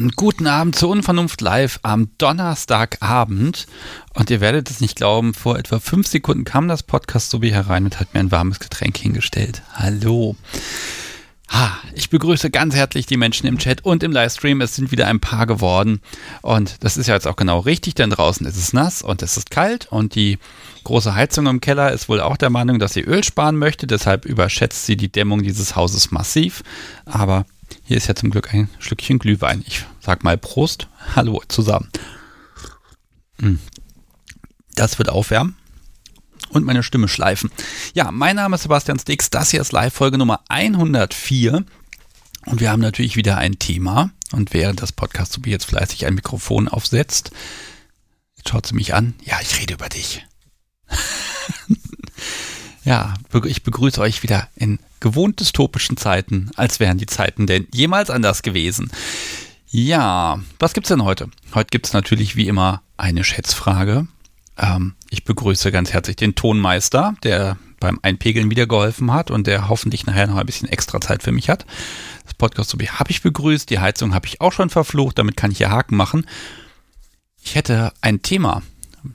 Und guten Abend zu Unvernunft Live am Donnerstagabend. Und ihr werdet es nicht glauben, vor etwa fünf Sekunden kam das Podcast wie herein und hat mir ein warmes Getränk hingestellt. Hallo. Ha, ich begrüße ganz herzlich die Menschen im Chat und im Livestream. Es sind wieder ein paar geworden. Und das ist ja jetzt auch genau richtig, denn draußen ist es nass und es ist kalt. Und die große Heizung im Keller ist wohl auch der Meinung, dass sie Öl sparen möchte. Deshalb überschätzt sie die Dämmung dieses Hauses massiv. Aber hier ist ja zum Glück ein Schlückchen Glühwein. Ich sag mal Prost. Hallo zusammen. Hm. Das wird aufwärmen und meine Stimme schleifen. Ja, mein Name ist Sebastian Stix. Das hier ist Live-Folge Nummer 104. Und wir haben natürlich wieder ein Thema. Und während das Podcast Subi jetzt fleißig ein Mikrofon aufsetzt, schaut sie mich an. Ja, ich rede über dich. ja, ich begrüße euch wieder in gewohnt dystopischen Zeiten, als wären die Zeiten denn jemals anders gewesen. Ja, was gibt's denn heute? Heute gibt's natürlich wie immer eine Schätzfrage. Ähm, ich begrüße ganz herzlich den Tonmeister, der beim Einpegeln wieder geholfen hat und der hoffentlich nachher noch ein bisschen extra Zeit für mich hat. Das Podcast habe ich begrüßt, die Heizung habe ich auch schon verflucht, damit kann ich hier Haken machen. Ich hätte ein Thema.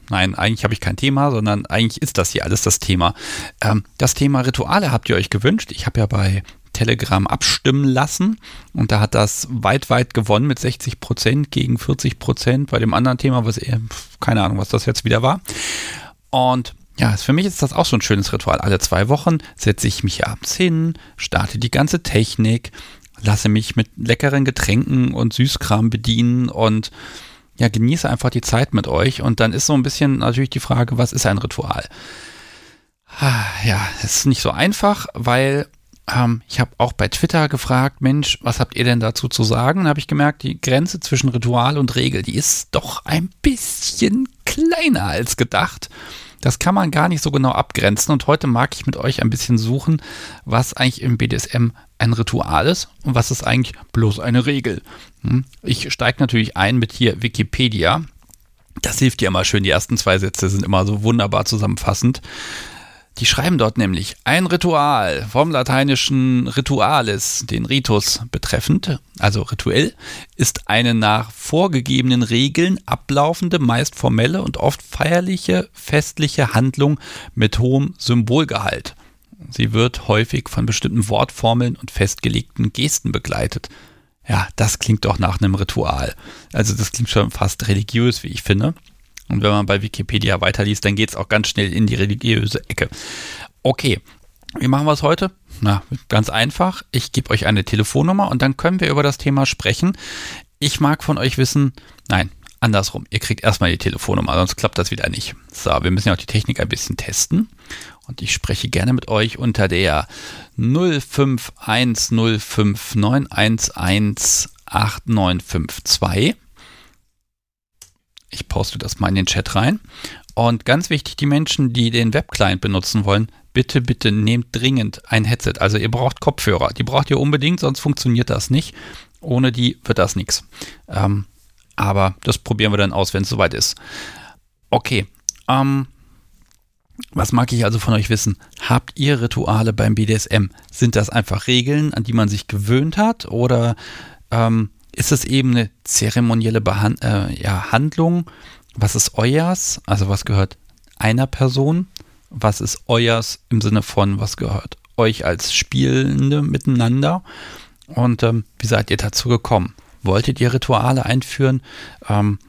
Nein, eigentlich habe ich kein Thema, sondern eigentlich ist das hier alles das Thema. Ähm, das Thema Rituale habt ihr euch gewünscht. Ich habe ja bei Telegram abstimmen lassen. Und da hat das weit, weit gewonnen mit 60 Prozent gegen 40 Prozent bei dem anderen Thema, was eher, keine Ahnung, was das jetzt wieder war. Und ja, für mich ist das auch so ein schönes Ritual. Alle zwei Wochen setze ich mich abends hin, starte die ganze Technik, lasse mich mit leckeren Getränken und Süßkram bedienen und ja, genieße einfach die Zeit mit euch. Und dann ist so ein bisschen natürlich die Frage, was ist ein Ritual? Ah, ja, es ist nicht so einfach, weil ähm, ich habe auch bei Twitter gefragt, Mensch, was habt ihr denn dazu zu sagen? Dann habe ich gemerkt, die Grenze zwischen Ritual und Regel, die ist doch ein bisschen kleiner als gedacht. Das kann man gar nicht so genau abgrenzen. Und heute mag ich mit euch ein bisschen suchen, was eigentlich im BDSM ein Ritual ist und was ist eigentlich bloß eine Regel. Hm? Ich steige natürlich ein mit hier Wikipedia. Das hilft ja immer schön. Die ersten zwei Sätze sind immer so wunderbar zusammenfassend. Die schreiben dort nämlich ein Ritual vom lateinischen Ritualis, den Ritus betreffend, also rituell, ist eine nach vorgegebenen Regeln ablaufende, meist formelle und oft feierliche, festliche Handlung mit hohem Symbolgehalt. Sie wird häufig von bestimmten Wortformeln und festgelegten Gesten begleitet. Ja, das klingt doch nach einem Ritual. Also das klingt schon fast religiös, wie ich finde. Und wenn man bei Wikipedia weiterliest, dann geht es auch ganz schnell in die religiöse Ecke. Okay, wie machen wir es heute? Na, ganz einfach. Ich gebe euch eine Telefonnummer und dann können wir über das Thema sprechen. Ich mag von euch wissen, nein, andersrum. Ihr kriegt erstmal die Telefonnummer, sonst klappt das wieder nicht. So, wir müssen ja auch die Technik ein bisschen testen. Und ich spreche gerne mit euch unter der 051059118952. Ich poste das mal in den Chat rein. Und ganz wichtig, die Menschen, die den Webclient benutzen wollen, bitte, bitte nehmt dringend ein Headset. Also ihr braucht Kopfhörer. Die braucht ihr unbedingt, sonst funktioniert das nicht. Ohne die wird das nichts. Ähm, aber das probieren wir dann aus, wenn es soweit ist. Okay. Ähm, was mag ich also von euch wissen? Habt ihr Rituale beim BDSM? Sind das einfach Regeln, an die man sich gewöhnt hat? Oder ähm, ist es eben eine zeremonielle Behand äh, ja, Handlung. Was ist euers? Also was gehört einer Person? Was ist euers im Sinne von, was gehört euch als Spielende miteinander? Und ähm, wie seid ihr dazu gekommen? Wolltet ihr Rituale einführen? Ähm,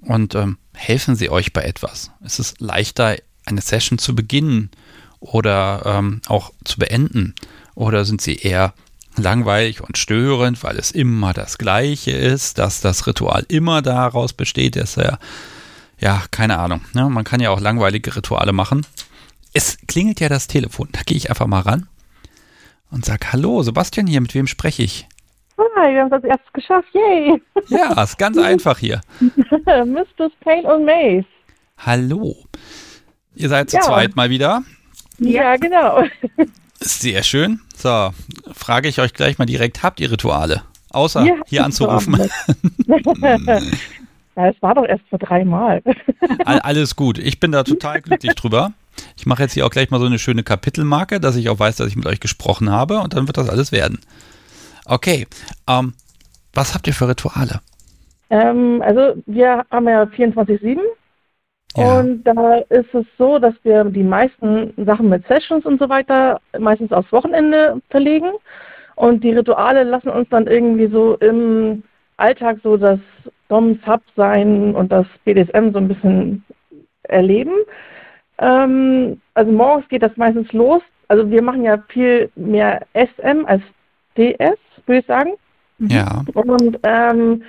und ähm, helfen sie euch bei etwas? Ist es leichter, eine Session zu beginnen oder ähm, auch zu beenden? Oder sind sie eher langweilig und störend, weil es immer das Gleiche ist, dass das Ritual immer daraus besteht, dass er, ja, keine Ahnung. Ne? Man kann ja auch langweilige Rituale machen. Es klingelt ja das Telefon. Da gehe ich einfach mal ran und sage, hallo, Sebastian hier, mit wem spreche ich? Hi, wir haben das erst geschafft, yay! Ja, ist ganz einfach hier. Mr. Pain und Maze. Hallo. Ihr seid zu ja. zweit mal wieder. Ja, genau. Sehr schön. So, frage ich euch gleich mal direkt, habt ihr Rituale? Außer ja, hier anzurufen. ja, es war doch erst vor dreimal. Alles gut. Ich bin da total glücklich drüber. Ich mache jetzt hier auch gleich mal so eine schöne Kapitelmarke, dass ich auch weiß, dass ich mit euch gesprochen habe und dann wird das alles werden. Okay. Ähm, was habt ihr für Rituale? Ähm, also wir haben ja 24-7 Ja. und da ist es so, dass wir die meisten Sachen mit Sessions und so weiter meistens aufs Wochenende verlegen und die Rituale lassen uns dann irgendwie so im Alltag so das Dom-Sub-Sein und das BDSM so ein bisschen erleben. Ähm, also morgens geht das meistens los. Also wir machen ja viel mehr SM als DS, würde ich sagen. Ja. Und ähm,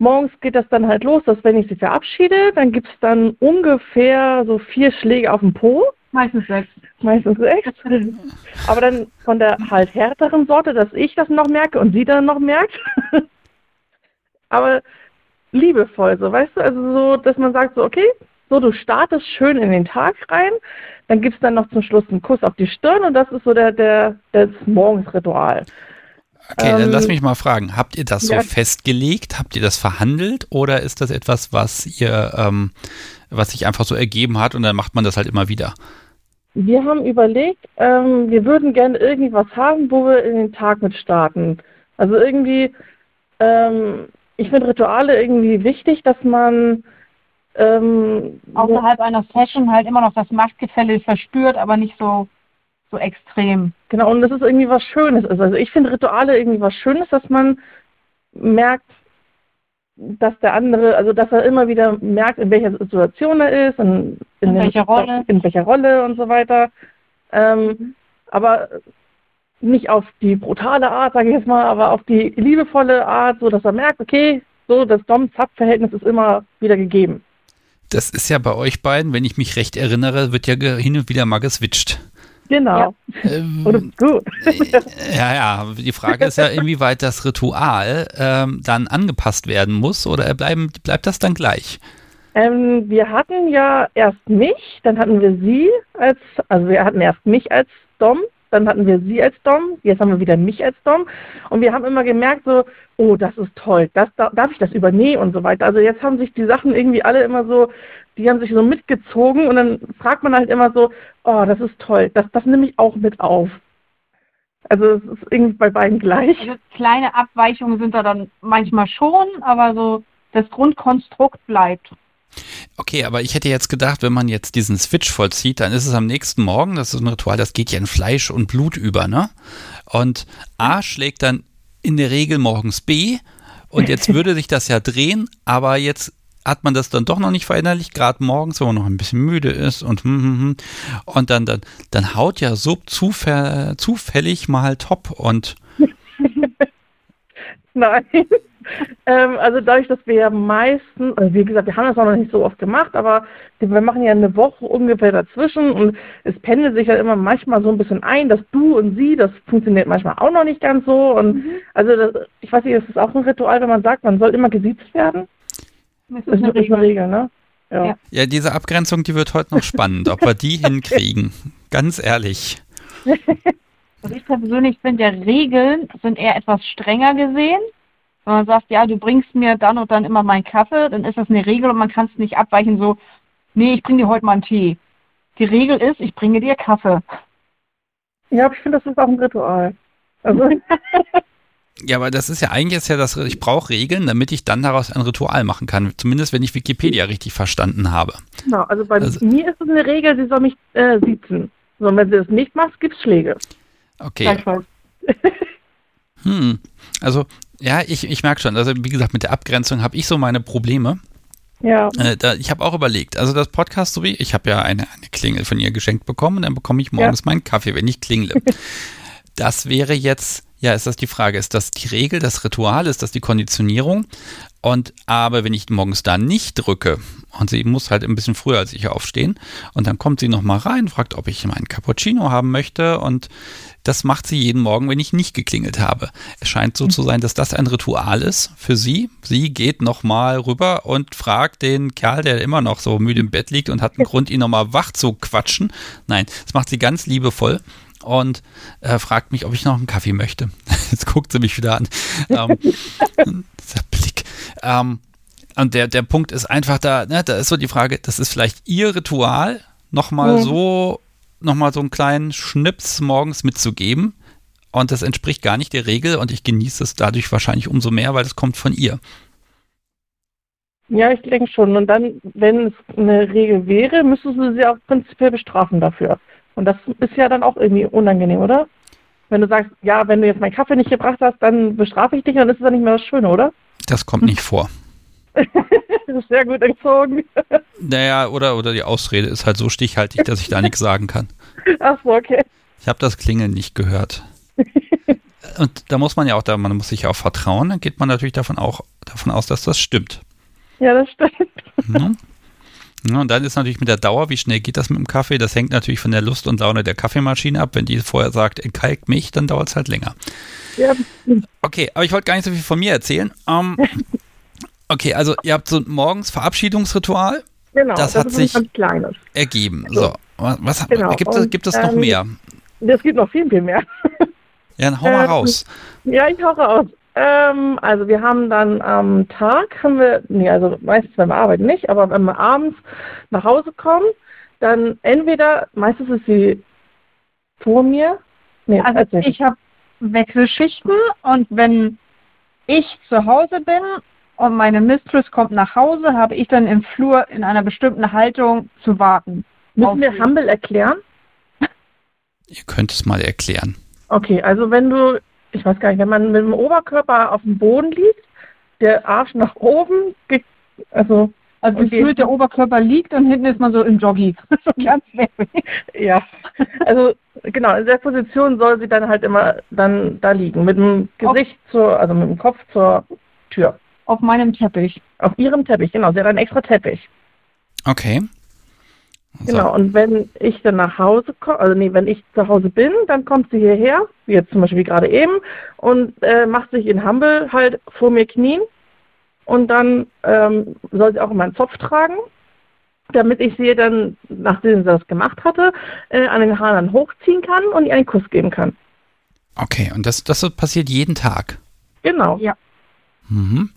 morgens geht das dann halt los, dass wenn ich sie verabschiede, dann gibt es dann ungefähr so vier Schläge auf den Po, Meistens sechs. meistens sechs. Aber dann von der halt härteren Sorte, dass ich das noch merke und sie dann noch merkt. Aber liebevoll, so weißt du, also so, dass man sagt so, okay, so du startest schön in den Tag rein, dann gibt es dann noch zum Schluss einen Kuss auf die Stirn und das ist so der, der das Morgensritual. Okay, dann Ähm, lass mich mal fragen. Habt ihr das ja. so festgelegt? Habt ihr das verhandelt? Oder ist das etwas, was ihr, ähm, was sich einfach so ergeben hat und dann macht man das halt immer wieder? Wir haben überlegt, ähm, wir würden gerne irgendwie was haben, wo wir in den Tag mit starten. Also irgendwie, ähm, ich finde Rituale irgendwie wichtig, dass man ähm, Außerhalb einer Session halt immer noch das Machtgefälle verspürt, aber nicht so, so extrem. genau und das ist irgendwie was Schönes ist. Also ich finde Rituale irgendwie was Schönes, dass man merkt, dass der andere, also dass er immer wieder merkt, in welcher Situation er ist, in, In den- welcher Rolle. in welcher Rolle und so weiter. Ähm, aber nicht auf die brutale Art, sage ich jetzt mal, aber auf die liebevolle Art, so dass er merkt, okay, so das Dom-Zap-Verhältnis ist immer wieder gegeben. Das ist ja bei euch beiden, wenn ich mich recht erinnere, wird ja hin und wieder mal geswitcht. Genau. Ähm, Und ist gut. ja, ja, die Frage ist ja, inwieweit das Ritual ähm, dann angepasst werden muss oder bleiben, bleibt das dann gleich? Ähm, wir hatten ja erst mich, dann hatten wir sie als, also wir hatten erst mich als Dom, dann hatten wir sie als Dom, jetzt haben wir wieder mich als Dom und wir haben immer gemerkt so, oh, das ist toll, das, da- darf ich das übernehmen und so weiter. Also jetzt haben sich die Sachen irgendwie alle immer so, die haben sich so mitgezogen und dann fragt man halt immer so, oh, das ist toll, das, das nehme ich auch mit auf. Also es ist irgendwie bei beiden gleich. Also kleine Abweichungen sind da dann manchmal schon, aber so das Grundkonstrukt bleibt. Okay, aber ich hätte jetzt gedacht, wenn man jetzt diesen Switch vollzieht, dann ist es am nächsten Morgen, das ist ein Ritual, das geht ja in Fleisch und Blut über, ne? Und A schlägt dann in der Regel morgens B und jetzt würde sich das ja drehen, aber jetzt hat man das dann doch noch nicht verinnerlicht, gerade morgens, wenn man noch ein bisschen müde ist und hm, hm, hm. und dann, dann, dann haut ja Sub zufä zufällig mal top und Nein. ähm, also dadurch, dass wir ja meistens, also wie gesagt, wir haben das auch noch nicht so oft gemacht, aber wir machen ja eine Woche ungefähr dazwischen und es pendelt sich ja immer manchmal so ein bisschen ein, dass du und sie, das funktioniert manchmal auch noch nicht ganz so und also das, ich weiß nicht, das ist auch ein Ritual, wenn man sagt, man soll immer gesiezt werden. Das Das ist eine, ist eine Regel, ne? Ja. Ja. diese Abgrenzung, die wird heute noch spannend, ob wir die hinkriegen. Ganz ehrlich. Also ich persönlich finde, ja, Regeln sind eher etwas strenger gesehen. Wenn man sagt, ja, du bringst mir dann und dann immer meinen Kaffee, dann ist das eine Regel und man kann es nicht abweichen so, nee, ich bringe dir heute mal einen Tee. Die Regel ist, ich bringe dir Kaffee. Ja, ich finde, das ist auch ein Ritual. Also, Ja, aber das ist ja eigentlich ist ja das, ich brauche Regeln, damit ich dann daraus ein Ritual machen kann. Zumindest wenn ich Wikipedia richtig verstanden habe. genau, also bei Also- mir ist es eine Regel, sie soll mich äh, siezen. So, und wenn sie das nicht macht, gibt's Schläge. Okay. Hm. Also, ja, ich, ich merke schon, also wie gesagt, mit der Abgrenzung habe ich so meine Probleme. Ja. Äh, da, ich habe auch überlegt, also das Podcast, so wie ich habe ja eine, eine Klingel von ihr geschenkt bekommen und dann bekomme ich morgens meinen Kaffee, wenn ich klingle. das wäre jetzt, ja, ist das die Frage, ist das die Regel, das Ritual, ist das die Konditionierung? Und aber wenn ich morgens da nicht drücke und sie muss halt ein bisschen früher als ich aufstehen und dann kommt sie noch mal rein, fragt, ob ich meinen Cappuccino haben möchte und das macht sie jeden Morgen, wenn ich nicht geklingelt habe. Es scheint so zu sein, dass das ein Ritual ist für sie. Sie geht noch mal rüber und fragt den Kerl, der immer noch so müde im Bett liegt und hat einen Grund, ihn noch mal wach zu quatschen. Nein, das macht sie ganz liebevoll und äh, fragt mich, ob ich noch einen Kaffee möchte. Jetzt guckt sie mich wieder an. Ähm, dieser Blick. Ähm, und der, der Punkt ist einfach da, ne, da ist so die Frage, das ist vielleicht ihr Ritual, nochmal Mhm. so, nochmal so einen kleinen Schnips morgens mitzugeben. und das entspricht gar nicht der Regel und ich genieße es dadurch wahrscheinlich umso mehr, weil es kommt von ihr. Ja, ich denke schon. Und dann, wenn es eine Regel wäre, müsstest du sie auch prinzipiell bestrafen dafür. Und das ist ja dann auch irgendwie unangenehm, oder? Wenn du sagst, ja, wenn du jetzt meinen Kaffee nicht gebracht hast, dann bestrafe ich dich, dann ist es ja nicht mehr das Schöne, oder? Das kommt nicht vor. das ist sehr gut erzogen. Naja, oder, oder die Ausrede ist halt so stichhaltig, dass ich da nichts sagen kann. Ach so, okay. Ich habe das Klingeln nicht gehört. Und da muss man ja auch, da, man muss sich ja auch vertrauen, dann geht man natürlich davon auch davon aus, dass das stimmt. Ja, das stimmt. Ja. Ja, und dann ist natürlich mit der Dauer, wie schnell geht das mit dem Kaffee? Das hängt natürlich von der Lust und Laune der Kaffeemaschine ab. Wenn die vorher sagt, entkalk mich, dann dauert es halt länger. Ja, Okay, aber ich wollte gar nicht so viel von mir erzählen. Ähm, okay, also ihr habt so morgens Verabschiedungsritual genau. Das hat ist sich- ergeben. So, was, Genau, gibt, es, gibt es noch ähm, mehr? Es gibt noch viel, viel mehr. Ja, dann hau mal ähm, raus. Ja, ich hau raus. Ähm, also wir haben dann am Tag, haben wir, nee, also meistens wenn wir arbeiten nicht, aber wenn wir abends nach Hause kommen, dann entweder, meistens ist sie vor mir, nee, Also erzähl. ich habe Wechselschichten und wenn ich zu Hause bin und meine Mistress kommt nach Hause, habe ich dann im Flur in einer bestimmten Haltung zu warten. Müssen wir Humble erklären? Ihr könnt es mal erklären. Okay, also wenn du, ich weiß gar nicht, wenn man mit dem Oberkörper auf dem Boden liegt, der Arsch nach oben, ge- also Also Okay. gefühlt der Oberkörper liegt und hinten ist man so im Joggi. so ganz weg. ja, also genau, in der Position soll sie dann halt immer dann da liegen, mit dem Gesicht zur, also mit dem Kopf zur Tür. Auf meinem Teppich. Auf ihrem Teppich, genau, sie hat einen extra Teppich. Okay. So. Genau, und wenn ich dann nach Hause komme, also nee, wenn ich zu Hause bin, dann kommt sie hierher, wie jetzt zum Beispiel gerade eben, und äh, macht sich in Humble halt vor mir knien. Und dann ähm, soll sie auch immer einen Zopf tragen, damit ich sie dann, nachdem sie das gemacht hatte, äh, an den Haaren hochziehen kann und ihr einen Kuss geben kann. Okay, und das, das passiert jeden Tag. Genau. Ja. Mhm.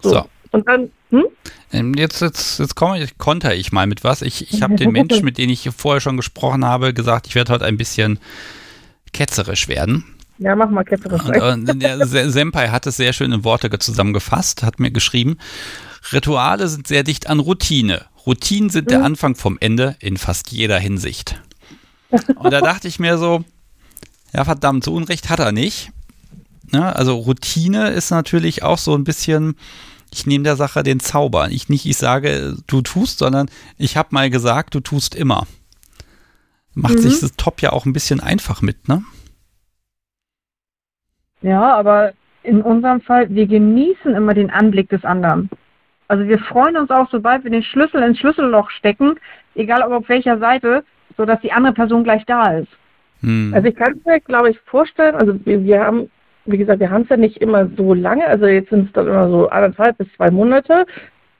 So. So. Und dann, hm? Ähm, Jetzt, jetzt, jetzt komme ich, konter ich mal mit was. Ich, ich habe den Menschen, mit denen ich vorher schon gesprochen habe, gesagt, ich werde heute ein bisschen ketzerisch werden. Ja, mach mal ketzerisch. Und, und der Se- Senpai hat es sehr schön in Worte zusammengefasst, hat mir geschrieben, Rituale sind sehr dicht an Routine. Routinen sind der Anfang vom Ende in fast jeder Hinsicht. Und da dachte ich mir so, ja verdammt, so Unrecht hat er nicht. Ne? Also Routine ist natürlich auch so ein bisschen, ich nehme der Sache den Zauber. Ich nicht, ich sage, du tust, sondern ich habe mal gesagt, du tust immer. Macht Mhm. sich das Top ja auch ein bisschen einfach mit, ne? Ja, aber in unserem Fall, wir genießen immer den Anblick des anderen. Also wir freuen uns auch, sobald wir den Schlüssel ins Schlüsselloch stecken, egal ob auf welcher Seite, sodass die andere Person gleich da ist. Hm. Also ich kann mir, glaube ich, vorstellen, also wir, wir haben, wie gesagt, wir haben es ja nicht immer so lange, also jetzt sind es dann immer so anderthalb bis zwei Monate.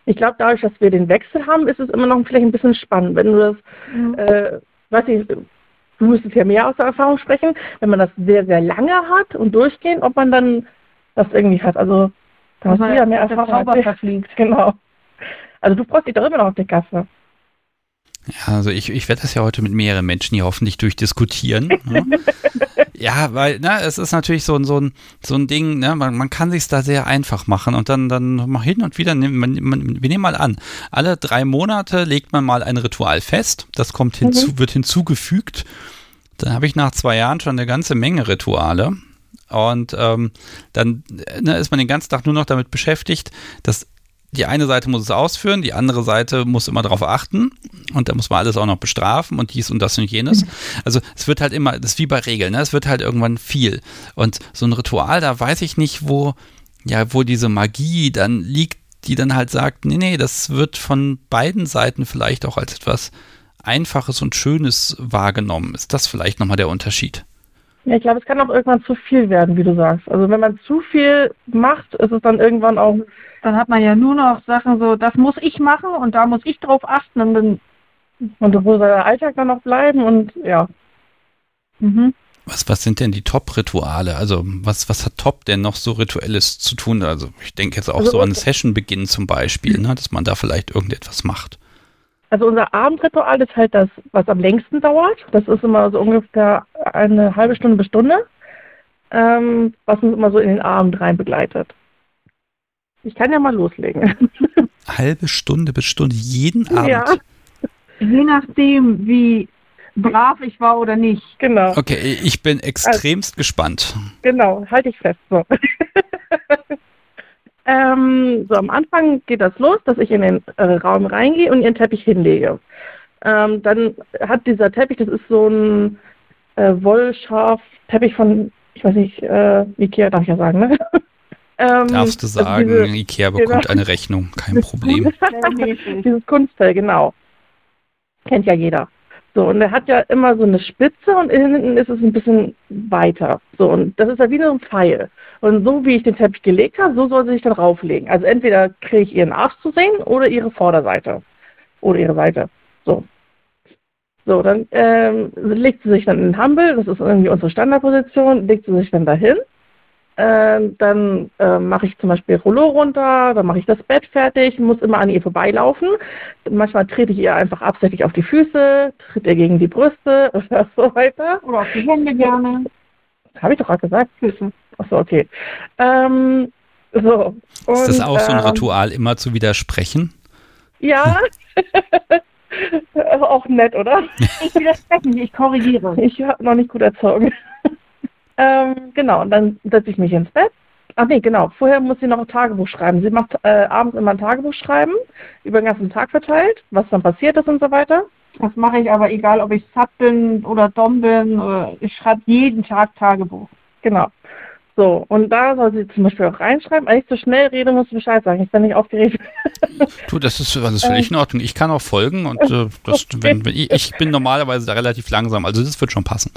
Ich glaube, dadurch, dass wir den Wechsel haben, ist es immer noch vielleicht ein bisschen spannend. Wenn du das, äh, weiß ich, du müsstest ja mehr aus der Erfahrung sprechen, wenn man das sehr, sehr lange hat und durchgehend, ob man dann das irgendwie hat. Also da hast du ja mehr der Erfahrung. Verfliegt. Genau. Also du freust dich doch immer noch auf die Kasse. Ja, also ich, ich werde das ja heute mit mehreren Menschen hier hoffentlich durchdiskutieren. ne? ja, weil, ne, es ist natürlich so ein, so ein, so ein Ding, ne, man, man kann sich da sehr einfach machen und dann, dann mal hin und wieder, nehmen, man, man, wir nehmen mal an, alle drei Monate legt man mal ein Ritual fest, das kommt hinzu, wird hinzugefügt. Dann habe ich nach zwei Jahren schon eine ganze Menge Rituale. Und ähm, dann ne, ist man den ganzen Tag nur noch damit beschäftigt, dass die eine Seite muss es ausführen, die andere Seite muss immer darauf achten und da muss man alles auch noch bestrafen und dies und das und jenes. Also es wird halt immer, das ist wie bei Regeln, ne? es wird halt irgendwann viel. Und so ein Ritual, da weiß ich nicht, wo, ja, wo diese Magie dann liegt, die dann halt sagt, nee, nee, das wird von beiden Seiten vielleicht auch als etwas Einfaches und Schönes wahrgenommen. Ist das vielleicht nochmal der Unterschied? Ja, ich glaube, es kann auch irgendwann zu viel werden, wie du sagst. Also wenn man zu viel macht, ist es dann irgendwann auch Dann hat man ja nur noch Sachen so, das muss ich machen und da muss ich drauf achten und dann Und wo soll der Alltag dann noch bleiben? Und ja, mhm. Was, was sind denn die Top-Rituale? Also, was, was hat Top denn noch so Rituelles zu tun? Also, ich denke jetzt auch Also so an was- Session-Beginn zum Beispiel, ne, dass man da vielleicht irgendetwas macht. Also unser Abendritual ist halt das, was am längsten dauert. Das ist immer so ungefähr eine halbe Stunde bis Stunde. ähm, was uns immer so in den Abend rein begleitet. Ich kann ja mal loslegen. Halbe Stunde bis Stunde jeden Abend. Ja, Je nachdem, wie brav ich war oder nicht. genau. Okay, ich bin extremst gespannt. Genau, halte ich fest. So. ähm, so, am Anfang geht das los, dass ich in den äh, Raum reingehe und ihren Teppich hinlege. Ähm, dann hat dieser Teppich, das ist so ein äh, Wollschaf-Teppich von, ich weiß nicht, äh, Ikea darf ich ja sagen, ne? ähm, Darfst du also sagen, diese- Ikea bekommt genau. eine Rechnung, kein Problem. Dieses Kunstfell, genau. Kennt ja jeder. So, und er hat ja immer so eine Spitze und hinten ist es ein bisschen weiter. So, und das ist ja wie so ein Pfeil. Und so wie ich den Teppich gelegt habe, so soll sie sich dann rauflegen. Also entweder kriege ich ihren Arsch zu sehen oder ihre Vorderseite. Oder ihre Seite. So. So, dann ähm, legt sie sich dann in den Humble, das ist irgendwie unsere Standardposition, legt sie sich dann dahin. Ähm, dann äh, mache ich zum Beispiel Rollo runter, dann mache ich das Bett fertig, muss immer an ihr vorbeilaufen. Manchmal trete ich ihr einfach absichtlich auf die Füße, tritt ihr gegen die Brüste oder so weiter. Oder auf die Hände gerne. Habe ich doch gerade gesagt. Küssen. Achso, okay. Ähm, so. Ist das Und, auch so ein ähm, Ritual, immer zu widersprechen? Ja. auch nett, oder? Ich widerspreche nicht, ich korrigiere. Ich habe noch nicht gut erzogen. Ähm, genau, und dann setze ich mich ins Bett. Ach nee, genau. Vorher muss sie noch ein Tagebuch schreiben. Sie macht äh, abends immer ein Tagebuch schreiben, über den ganzen Tag verteilt, was dann passiert ist und so weiter. Das mache ich aber egal, ob ich Sub bin oder Dom bin. Oder ich schreibe jeden Tag Tagebuch. Genau. So, und da soll sie zum Beispiel auch reinschreiben. Wenn ich zu schnell rede, muss ich Bescheid sagen. Ich bin nicht aufgeregt. Du, das ist alles völlig in Ordnung. Ich kann auch folgen und äh, das, wenn, wenn, ich, ich bin normalerweise da relativ langsam, also das wird schon passen.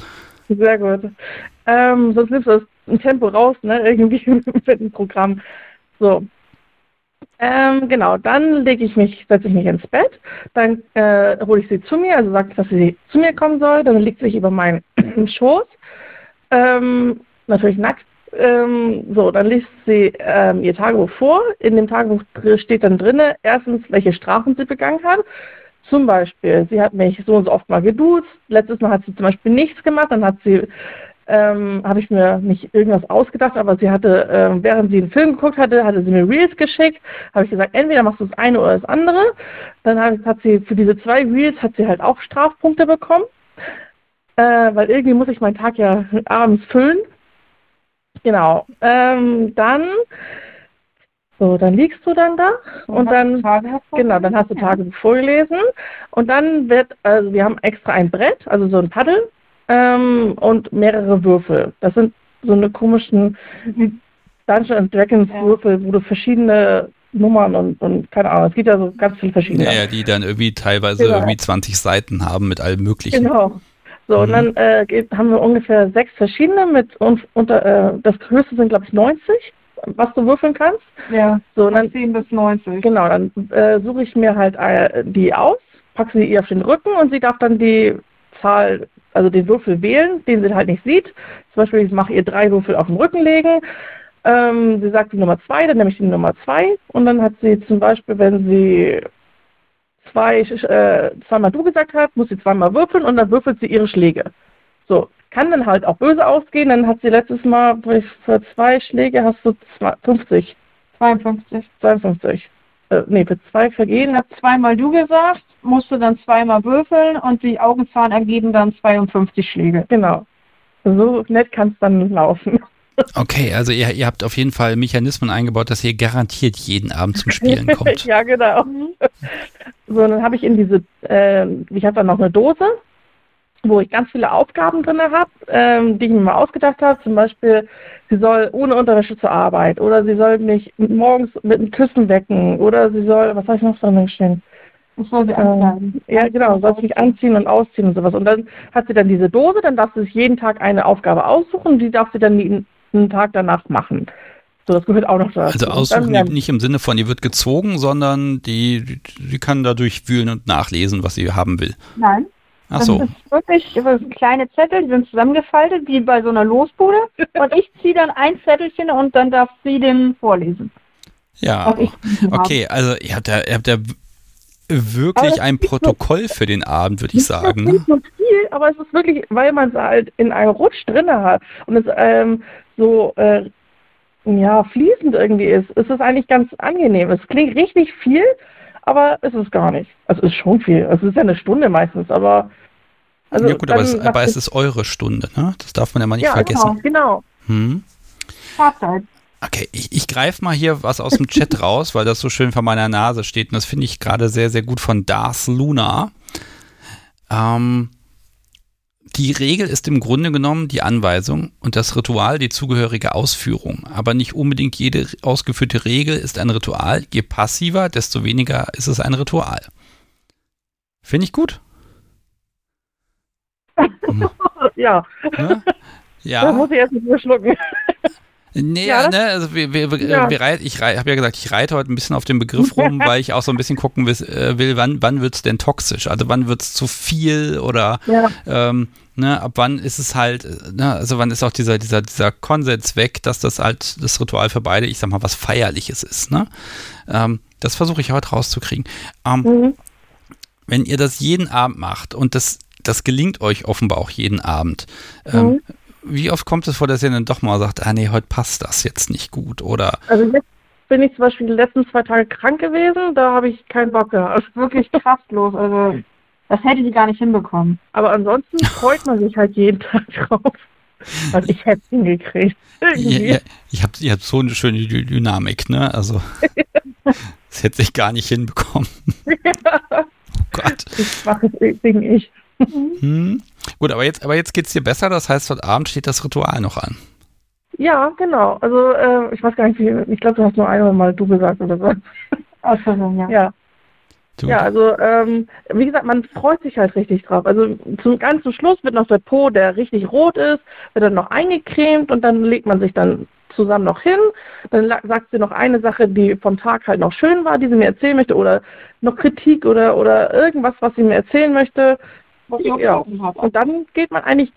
Sehr gut. Ähm, sonst nimmst du das Tempo raus, ne? Irgendwie mit dem Programm. So. Ähm, genau, dann lege ich mich, setze ich mich ins Bett, dann äh, hole ich sie zu mir, also sage, dass sie zu mir kommen soll, dann legt sie sich über meinen Schoß, ähm, natürlich nackt. Ähm, so, dann liest sie ähm, ihr Tagebuch vor. In dem Tagebuch steht dann drinne, erstens, welche Strafen sie begangen hat. Zum Beispiel, sie hat mich so und so oft mal geduzt. Letztes Mal hat sie zum Beispiel nichts gemacht. Dann hat sie, ähm, habe ich mir nicht irgendwas ausgedacht, aber sie hatte, ähm, während sie einen Film geguckt hatte, hatte sie mir Reels geschickt. Habe ich gesagt, entweder machst du das eine oder das andere. Dann hat, hat sie für diese zwei Reels hat sie halt auch Strafpunkte bekommen, äh, weil irgendwie muss ich meinen Tag ja abends füllen. Genau. Ähm, dann, so, dann liegst du dann da und dann Tage Genau, dann hast du Tagebuch vorgelesen und dann wird, also wir haben extra ein Brett, also so ein Paddel ähm, und mehrere Würfel. Das sind so eine komischen Dungeons and Dragons Ja. Würfel, wo du verschiedene Nummern und, und keine Ahnung, es gibt ja so ganz viele verschiedene. Ja, die dann irgendwie teilweise Genau. irgendwie 20 Seiten haben mit allem Möglichen. Genau. So, Mhm. und dann äh, geht, haben wir ungefähr sechs verschiedene mit un, unter, äh, das höchste sind glaube ich 90, was du würfeln kannst. Ja, So, und dann 10 bis 90. Genau, dann äh, suche ich mir halt äh, die aus, packe sie ihr auf den Rücken und sie darf dann die Zahl, also den Würfel wählen, den sie halt nicht sieht. Zum Beispiel, ich mache ihr drei Würfel auf den Rücken legen. Ähm, sie sagt die Nummer zwei, dann nehme ich die Nummer zwei und dann hat sie zum Beispiel, wenn sie zwei, äh, zweimal du gesagt hat, muss sie zweimal würfeln und dann würfelt sie ihre Schläge. So, kann dann halt auch böse ausgehen, dann hat sie letztes Mal für zwei Schläge hast du zwei- 50, 52. 52. Äh, nee, für zwei Vergehen habe zweimal du gesagt, musst du dann zweimal würfeln und die Augenzahlen ergeben dann 52 Schläge. Genau. So nett kann es dann laufen. Okay, also ihr, ihr habt auf jeden Fall Mechanismen eingebaut, dass ihr garantiert jeden Abend zum Spielen kommt. ja, genau. So, dann habe ich in diese, ähm, ich habe dann noch eine Dose, wo ich ganz viele Aufgaben drin habe, ähm, die ich mir mal ausgedacht habe. Zum Beispiel, sie soll ohne Unterwäsche zur Arbeit oder sie soll mich morgens mit einem Küssen wecken oder sie soll, was habe ich noch drin stehen? Soll sie Ähm, ja, genau, soll sich anziehen und ausziehen und sowas. Und dann hat sie dann diese Dose, dann darf sie sich jeden Tag eine Aufgabe aussuchen und die darf sie dann jeden, jeden Tag danach machen. So, das gehört auch noch dazu. Also aussuchen dann, nicht im Sinne von, ihr wird gezogen, sondern die, die, kann dadurch wühlen und nachlesen, was sie haben will. Nein, Ach das so. ist wirklich das sind kleine Zettel, die sind zusammengefaltet, wie bei so einer Losbude. und ich ziehe dann ein Zettelchen und dann darf sie den vorlesen. Ja. Okay, also ihr habt ja, ihr habt ja wirklich ein Protokoll für den Abend, würde ich sagen. Ne? nicht so viel, aber es ist wirklich, weil man es halt in einem Rutsch drinne hat und es ähm, so äh, ja fließend irgendwie ist, ist es eigentlich ganz angenehm. Es klingt richtig viel, aber es ist gar nicht. Also es ist schon viel. Also es ist ja eine Stunde meistens, aber also ja gut, aber es, aber es ist eure Stunde, ne? Das darf man ja mal nicht ja, vergessen. Genau, genau. Hm? Fahrzeit. Okay, ich, ich greife mal hier was aus dem Chat raus, weil das so schön vor meiner Nase steht. Und das finde ich gerade sehr, sehr gut von Darth Luna. Ähm, die Regel ist im Grunde genommen die Anweisung und das Ritual die zugehörige Ausführung. Aber nicht unbedingt jede ausgeführte Regel ist ein Ritual. Je passiver, desto weniger ist es ein Ritual. Finde ich gut. Ja, Ne? da Ja. muss ich erst mal schlucken. Nee, Ja, ne, also wir, wir, Ja. wir reit, ich habe ja gesagt, ich reite heute ein bisschen auf den Begriff rum, weil ich auch so ein bisschen gucken will, äh, will wann, wann wird es denn toxisch? Also wann wird es zu viel oder Ja, ähm, ne, ab wann ist es halt, äh, ne, also wann ist auch dieser, dieser, dieser Konsens weg, dass das halt das Ritual für beide, ich sag mal, was Feierliches ist, ne? Ähm, das versuche ich heute rauszukriegen. Ähm, mhm. wenn ihr das jeden Abend macht und das, das gelingt euch offenbar auch jeden Abend, ähm, Mhm. Wie oft kommt es vor, dass ihr dann doch mal sagt, ah nee, heute passt das jetzt nicht gut oder Also jetzt bin ich zum Beispiel die letzten zwei Tage krank gewesen, da habe ich keinen Bock gehabt. Wirklich kraftlos. Also, das hätte die gar nicht hinbekommen. Aber ansonsten freut man sich halt jeden Tag drauf. Also ich hätte es hingekriegt. Ja, ja, ich hab, ihr habt so eine schöne Dy- Dynamik, ne? Also, das hätte ich gar nicht hinbekommen. Oh Gott. Ich mache es Ding ich. Hm. Gut, aber jetzt, aber jetzt geht's dir besser. Das heißt, heute Abend steht das Ritual noch an. Ja, genau. Also äh, ich weiß gar nicht, wie, ich glaube, du hast nur einmal mal du gesagt oder so. Aus ja. Ja, Du, ja also ähm, wie gesagt, man freut sich halt richtig drauf. Also zum ganz zum Schluss wird noch der Po, der richtig rot ist, wird dann noch eingecremt und dann legt man sich dann zusammen noch hin. Dann la- sagt sie noch eine Sache, die vom Tag halt noch schön war, die sie mir erzählen möchte oder noch Kritik oder oder irgendwas, was sie mir erzählen möchte. Was ich auch Ja. habe. Und dann geht man eigentlich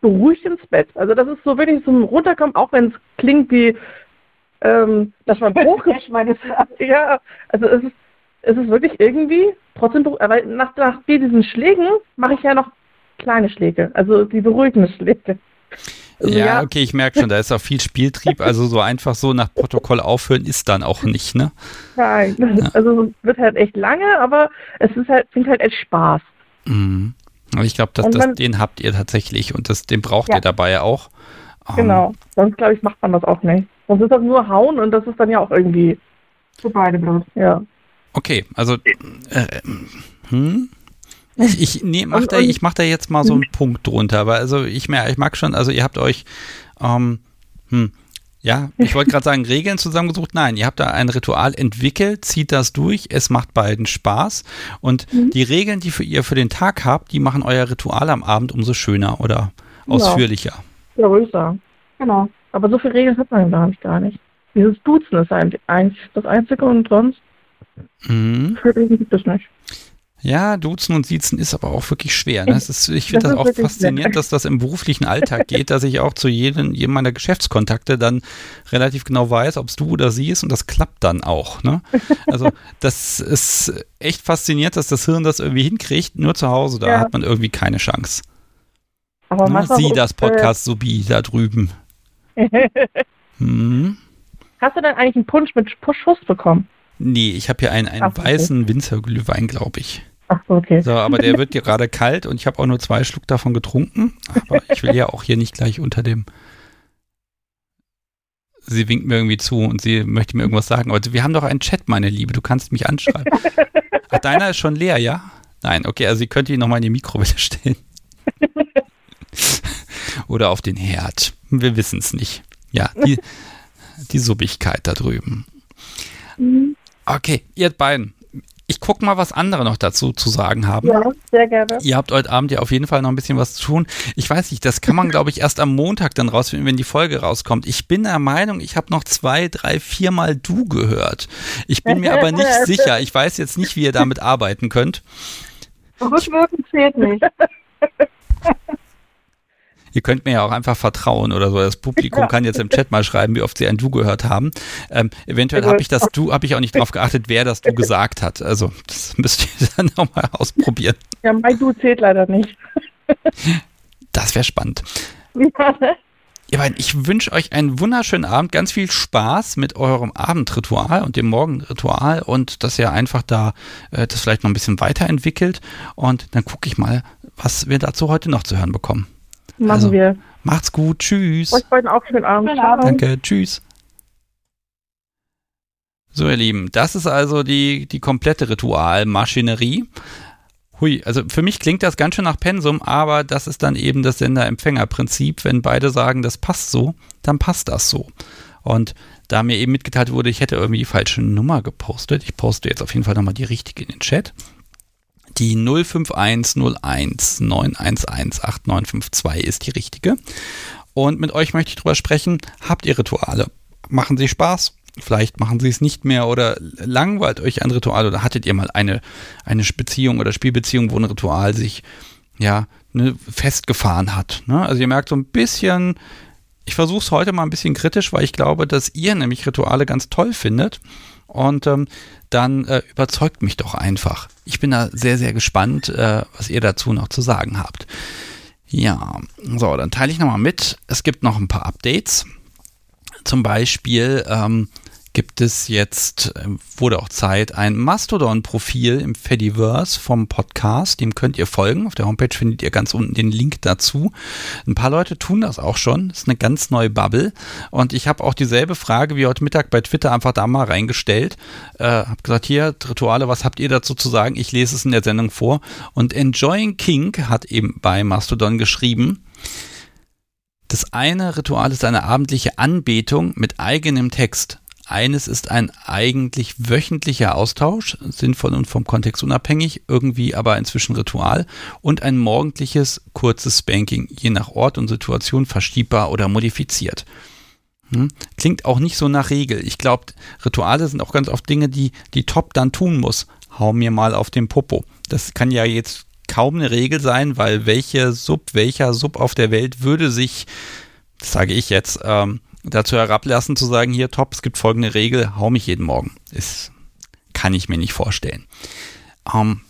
beruhigt ins Bett. Also das ist so wirklich zum Runterkommen, auch wenn es klingt wie, ähm, dass man hoch Ich meine, Ja, also es ist, es ist wirklich irgendwie trotzdem, weil nach, nach diesen Schlägen mache ich ja noch kleine Schläge, also die beruhigenden Schläge. Also ja, okay, ich merke schon, da ist auch viel Spieltrieb. Also so einfach so nach Protokoll aufhören ist dann auch nicht, ne? Nein, also es wird halt echt lange, aber es ist halt, bringt halt echt Spaß. Mhm. Aber ich glaube, das, Und das, den habt ihr tatsächlich und das, den braucht Ja. ihr dabei auch. Ähm, Genau. Sonst glaube ich, macht man das auch nicht. Sonst ist das nur Hauen und das ist dann ja auch irgendwie, für beide bloß. ja. Okay, also äh, hm? ich, ich, nee, mach Und- da, ich mach da jetzt mal so einen Punkt drunter, weil also ich, ich mag schon, also ihr habt euch, ähm, hm, ja, ich wollte gerade sagen, Regeln zusammengesucht. Nein, ihr habt da ein Ritual entwickelt, zieht das durch, es macht beiden Spaß und Mhm. die Regeln, die für ihr für den Tag habt, die machen euer Ritual am Abend umso schöner oder ausführlicher. Ja, ich sagen. Genau. Aber so viele Regeln hat man gar nicht, gar nicht. Dieses Duzen ist eigentlich das Einzige und sonst Mhm. Regeln gibt es nicht. Ja, duzen und siezen ist aber auch wirklich schwer. Ne? Ist, ich finde Das das, auch faszinierend, dass das im beruflichen Alltag geht, dass ich auch zu jedem, jedem meiner Geschäftskontakte dann relativ genau weiß, ob es du oder sie ist und das klappt dann auch. Ne? Also das ist echt faszinierend, dass das Hirn das irgendwie hinkriegt. Nur zu Hause, da Ja. hat man irgendwie keine Chance. Aber Ne? Sie, das Podcast Subi da drüben. Äh, Hm. Hast du denn eigentlich einen Punsch mit Schuss bekommen? Nee, ich habe hier einen, einen Ach, okay. weißen Winzerglühwein, glaube ich. Ach so, okay. So, aber der wird gerade kalt und ich habe auch nur zwei Schluck davon getrunken. Aber ich will ja auch hier nicht gleich unter dem. Sie winkt mir irgendwie zu und sie möchte mir irgendwas sagen. Aber wir haben doch einen Chat, meine Liebe. Du kannst mich anschreiben. Ach, deiner ist schon leer, ja? Nein, okay, also sie könnte ihn nochmal in die Mikrowelle stellen. Oder auf den Herd. Wir wissen es nicht. Ja, die, die Subbigkeit da drüben. Okay, ihr beiden. Ich gucke mal, was andere noch dazu zu sagen haben. Ja, sehr gerne. Ihr habt heute Abend ja auf jeden Fall noch ein bisschen was zu tun. Ich weiß nicht, das kann man, glaube ich, erst am Montag dann rausfinden, wenn die Folge rauskommt. Ich bin der Meinung, ich habe noch zwei, drei, viermal du gehört. Ich bin mir aber nicht sicher. Ich weiß jetzt nicht, wie ihr damit arbeiten könnt. Rückwirkend zählt nicht. Ihr könnt mir ja auch einfach vertrauen oder so. Das Publikum ja. kann jetzt im Chat mal schreiben, wie oft sie ein Du gehört haben. Ähm, eventuell habe ich das Du, habe ich auch nicht darauf geachtet, wer das Du gesagt hat. Also das müsst ihr dann nochmal ausprobieren. Ja, mein Du zählt leider nicht. Das wäre spannend. Ja, ne? Ihr beiden, ich wünsche euch einen wunderschönen Abend, ganz viel Spaß mit eurem Abendritual und dem Morgenritual und dass ihr einfach da äh, das vielleicht noch ein bisschen weiterentwickelt und dann gucke ich mal, was wir dazu heute noch zu hören bekommen. Machen also, wir. Macht's gut, tschüss. Euch beiden auch schönen Abend. Schönen Abend. Danke, tschüss. So, ihr Lieben, das ist also die, die komplette Ritualmaschinerie. Hui, also für mich klingt das ganz schön nach Pensum, aber das ist dann eben das Sender-Empfänger-Prinzip. Wenn beide sagen, das passt so, dann passt das so. Und da mir eben mitgeteilt wurde, ich hätte irgendwie die falsche Nummer gepostet, ich poste jetzt auf jeden Fall nochmal die richtige in den Chat. Die 0510191188952 ist die richtige. Und mit euch möchte ich drüber sprechen. Habt ihr Rituale? Machen sie Spaß? Vielleicht machen sie es nicht mehr oder langweilt euch ein Ritual oder hattet ihr mal eine, eine Beziehung oder Spielbeziehung, wo ein Ritual sich ja ne, festgefahren hat. Ne? Also ihr merkt so ein bisschen, ich versuche es heute mal ein bisschen kritisch, weil ich glaube, dass ihr nämlich Rituale ganz toll findet. Und ähm, dann äh, überzeugt mich doch einfach. Ich bin da sehr, sehr gespannt, äh, was ihr dazu noch zu sagen habt. Ja, so, dann teile ich nochmal mit. Es gibt noch ein paar Updates. Zum Beispiel ähm, gibt es jetzt, äh, wurde auch Zeit, ein Mastodon-Profil im Fediverse vom Podcast. Dem könnt ihr folgen. Auf der Homepage findet ihr ganz unten den Link dazu. Ein paar Leute tun das auch schon. Das ist eine ganz neue Bubble. Und ich habe auch dieselbe Frage wie heute Mittag bei Twitter einfach da mal reingestellt. Äh, habe gesagt, hier, Rituale, was habt ihr dazu zu sagen? Ich lese es in der Sendung vor. Und Enjoying King hat eben bei Mastodon geschrieben, das eine Ritual ist eine abendliche Anbetung mit eigenem Text. Eines ist ein eigentlich wöchentlicher Austausch, sinnvoll und vom Kontext unabhängig, irgendwie aber inzwischen Ritual. Und ein morgendliches, kurzes Spanking, je nach Ort und Situation verschiebbar oder modifiziert. Hm? Klingt auch nicht so nach Regel. Ich glaube, Rituale sind auch ganz oft Dinge, die die Top dann tun muss. Hau mir mal auf den Popo. Das kann ja jetzt kaum eine Regel sein, weil welche Sub, welcher Sub auf der Welt würde sich, sage ich jetzt, ähm, dazu herablassen zu sagen, hier top, es gibt folgende Regel, hau mich jeden Morgen. Das kann ich mir nicht vorstellen. Ähm,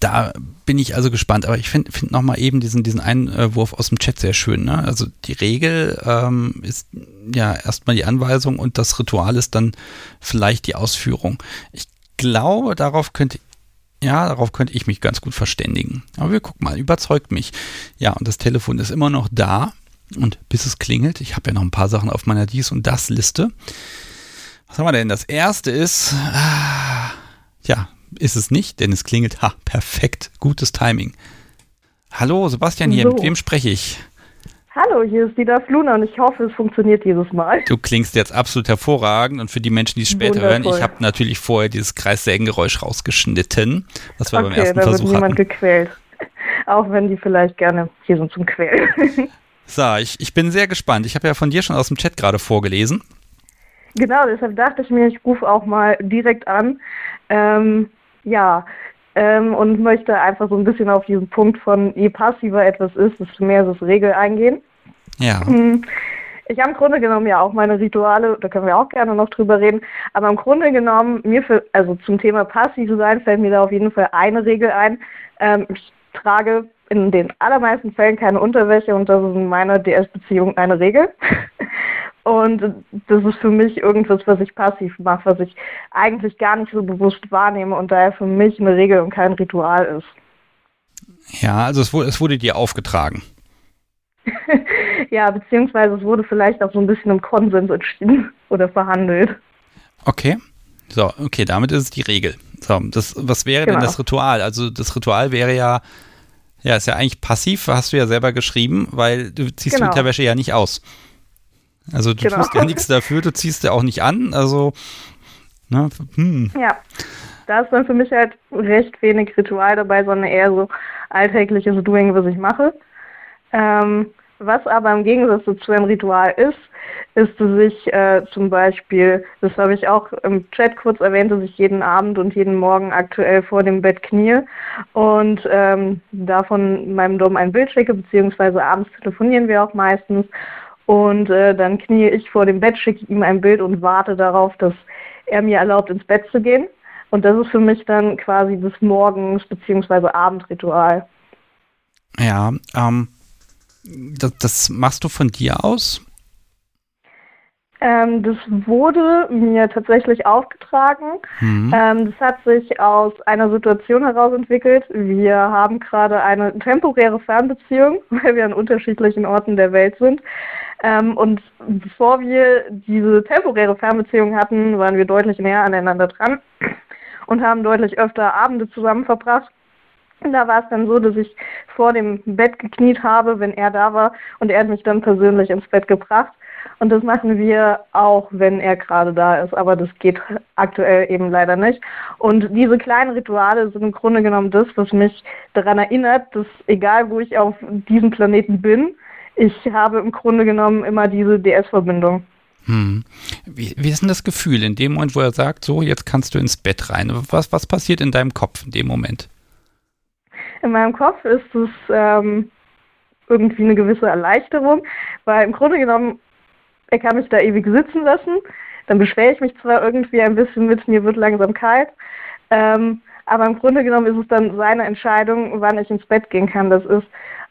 da bin ich also gespannt, aber ich finde find nochmal eben diesen, diesen Einwurf aus dem Chat sehr schön. Ne? Also die Regel ähm, ist ja erstmal die Anweisung und das Ritual ist dann vielleicht die Ausführung. Ich glaube, darauf könnte ja, darauf könnte ich mich ganz gut verständigen. Aber wir gucken mal, überzeugt mich. Ja, und das Telefon ist immer noch da. Und bis es klingelt, ich habe ja noch ein paar Sachen auf meiner Dies- und Das-Liste. Was haben wir denn? Das erste ist, ah, ja, ist es nicht, denn es klingelt. Ha, perfekt, gutes Timing. Hallo, Sebastian hier, so. mit wem spreche ich? Hallo, hier ist die Darf Luna und ich hoffe, es funktioniert dieses Mal. Du klingst jetzt absolut hervorragend und für die Menschen, die es später Wundervoll. hören, ich habe natürlich vorher dieses Kreissägengeräusch rausgeschnitten, was wir okay, beim ersten da Versuch wird niemand hatten. gequält. Auch wenn die vielleicht gerne hier sind zum Quälen. So, ich, ich bin sehr gespannt. Ich habe ja von dir schon aus dem Chat gerade vorgelesen. Genau, deshalb dachte ich mir, ich rufe auch mal direkt an. Ähm, ja, ähm, und möchte einfach so ein bisschen auf diesen Punkt von, je passiver etwas ist, desto mehr ist es Regel eingehen. Ja. Hm. Ich habe im Grunde genommen ja auch meine Rituale, da können wir auch gerne noch drüber reden, aber im Grunde genommen, mir für, also zum Thema passiv sein, fällt mir da auf jeden Fall eine Regel ein. Ähm, ich trage in den allermeisten Fällen keine Unterwäsche und das ist in meiner DS-Beziehung eine Regel. Und das ist für mich irgendwas, was ich passiv mache, was ich eigentlich gar nicht so bewusst wahrnehme und daher für mich eine Regel und kein Ritual ist. Ja, also es wurde, es wurde dir aufgetragen. ja, beziehungsweise es wurde vielleicht auch so ein bisschen im Konsens entschieden oder verhandelt. Okay. So, okay, damit ist es die Regel. So, das, was wäre genau. denn das Ritual? Also das Ritual wäre ja, ja, ist ja eigentlich passiv, hast du ja selber geschrieben, weil du ziehst genau. die Unterwäsche ja nicht aus. Also du genau. tust ja nichts dafür, du ziehst ja auch nicht an, also ne, hm. Ja, da ist dann für mich halt recht wenig Ritual dabei, sondern eher so alltägliches Doing, was ich mache. Ähm, was aber im Gegensatz zu einem Ritual ist, ist, dass ich äh, zum Beispiel, das habe ich auch im Chat kurz erwähnt, dass ich jeden Abend und jeden Morgen aktuell vor dem Bett knie und ähm, davon meinem Dom ein Bild schicke, beziehungsweise abends telefonieren wir auch meistens. Und äh, dann knie ich vor dem Bett, schicke ihm ein Bild und warte darauf, dass er mir erlaubt, ins Bett zu gehen. Und das ist für mich dann quasi das Morgens- bzw. Abendritual. Ja, ähm, das, das machst du von dir aus? Ähm, das wurde mir tatsächlich aufgetragen. Mhm. Ähm, das hat sich aus einer Situation heraus entwickelt. Wir haben gerade eine temporäre Fernbeziehung, weil wir an unterschiedlichen Orten der Welt sind. Ähm, und bevor wir diese temporäre Fernbeziehung hatten, waren wir deutlich näher aneinander dran und haben deutlich öfter Abende zusammen verbracht. Und da war es dann so, dass ich vor dem Bett gekniet habe, wenn er da war, und er hat mich dann persönlich ins Bett gebracht. Und das machen wir auch, wenn er gerade da ist. Aber das geht aktuell eben leider nicht. Und diese kleinen Rituale sind im Grunde genommen das, was mich daran erinnert, dass egal wo ich auf diesem Planeten bin, ich habe im Grunde genommen immer diese DS-Verbindung. Hm. Wie, wie, ist denn das Gefühl in dem Moment, wo er sagt, so, jetzt kannst du ins Bett rein? Was, was passiert in deinem Kopf in dem Moment? In meinem Kopf ist es ähm, irgendwie eine gewisse Erleichterung, weil im Grunde genommen er kann mich da ewig sitzen lassen. Dann beschwere ich mich zwar irgendwie ein bisschen mit, mir wird langsam kalt, ähm, aber im Grunde genommen ist es dann seine Entscheidung, wann ich ins Bett gehen kann. Das ist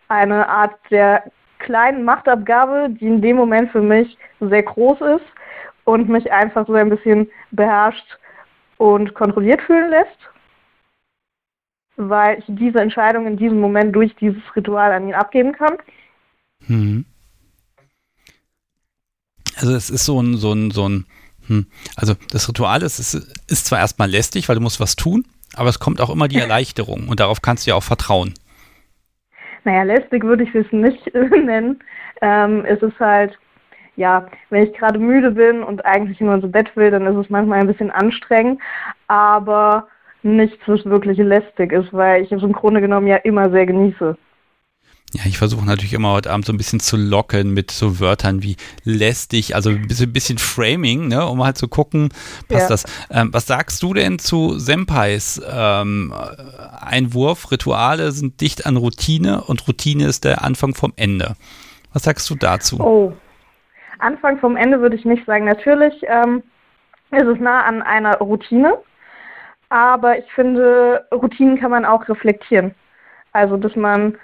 eine Art der kleinen Machtabgabe, die in dem Moment für mich sehr groß ist und mich einfach so ein bisschen beherrscht und kontrolliert fühlen lässt, weil ich diese Entscheidung in diesem Moment durch dieses Ritual an ihn abgeben kann. Mhm. Also es ist so ein, so ein, so ein, hm. also das Ritual ist, ist, ist zwar erstmal lästig, weil du musst was tun, aber es kommt auch immer die Erleichterung und darauf kannst du ja auch vertrauen. Naja, lästig würde ich es nicht nennen. Ähm, es ist halt, ja, wenn ich gerade müde bin und eigentlich nur ins Bett will, dann ist es manchmal ein bisschen anstrengend, aber nichts, was wirklich lästig ist, weil ich es im Grunde genommen ja immer sehr genieße. Ja, ich versuche natürlich immer heute Abend so ein bisschen zu locken mit so Wörtern wie lästig, also ein bisschen, bisschen Framing, ne, um halt zu gucken, passt ja. das. Ähm, was sagst du denn zu Senpais ähm, Einwurf? Rituale sind dicht an Routine und Routine ist der Anfang vom Ende. Was sagst du dazu? Oh, Anfang vom Ende würde ich nicht sagen. Natürlich ähm, ist es nah an einer Routine, aber ich finde, Routinen kann man auch reflektieren. Also, dass man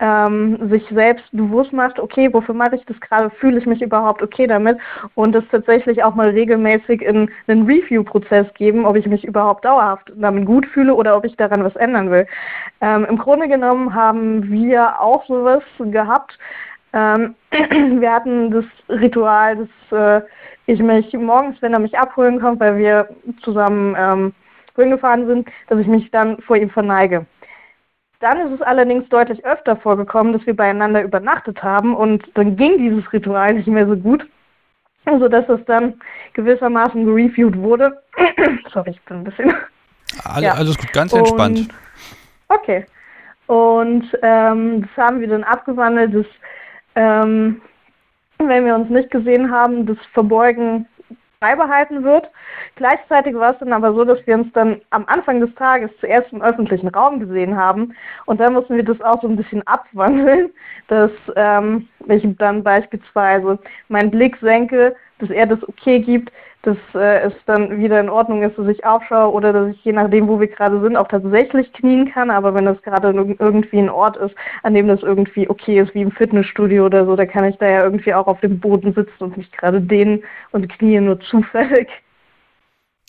ähm, sich selbst bewusst macht, okay, wofür mache ich das gerade, fühle ich mich überhaupt okay damit und das tatsächlich auch mal regelmäßig in einen Review-Prozess geben, ob ich mich überhaupt dauerhaft damit gut fühle oder ob ich daran was ändern will. Ähm, Im Grunde genommen haben wir auch sowas gehabt. Ähm, wir hatten das Ritual, dass äh, ich mich morgens, wenn er mich abholen kommt, weil wir zusammen ähm, gefahren sind, dass ich mich dann vor ihm verneige. Dann ist es allerdings deutlich öfter vorgekommen, dass wir beieinander übernachtet haben und dann ging dieses Ritual nicht mehr so gut, sodass es dann gewissermaßen gereviewt wurde. Sorry, ich bin ein bisschen. Alle, ja. Alles gut, ganz entspannt. Und, okay. Und ähm, das haben wir dann abgewandelt, dass ähm, wenn wir uns nicht gesehen haben, das Verbeugen beibehalten wird. Gleichzeitig war es dann aber so, dass wir uns dann am Anfang des Tages zuerst im öffentlichen Raum gesehen haben und dann mussten wir das auch so ein bisschen abwandeln, dass ähm, ich dann beispielsweise meinen Blick senke, dass er das okay gibt, dass äh, es dann wieder in Ordnung ist, dass ich aufschaue oder dass ich je nachdem, wo wir gerade sind, auch tatsächlich knien kann. Aber wenn das gerade irgendwie ein Ort ist, an dem das irgendwie okay ist, wie im Fitnessstudio oder so, da kann ich da ja irgendwie auch auf dem Boden sitzen und mich gerade dehnen und knie nur zufällig.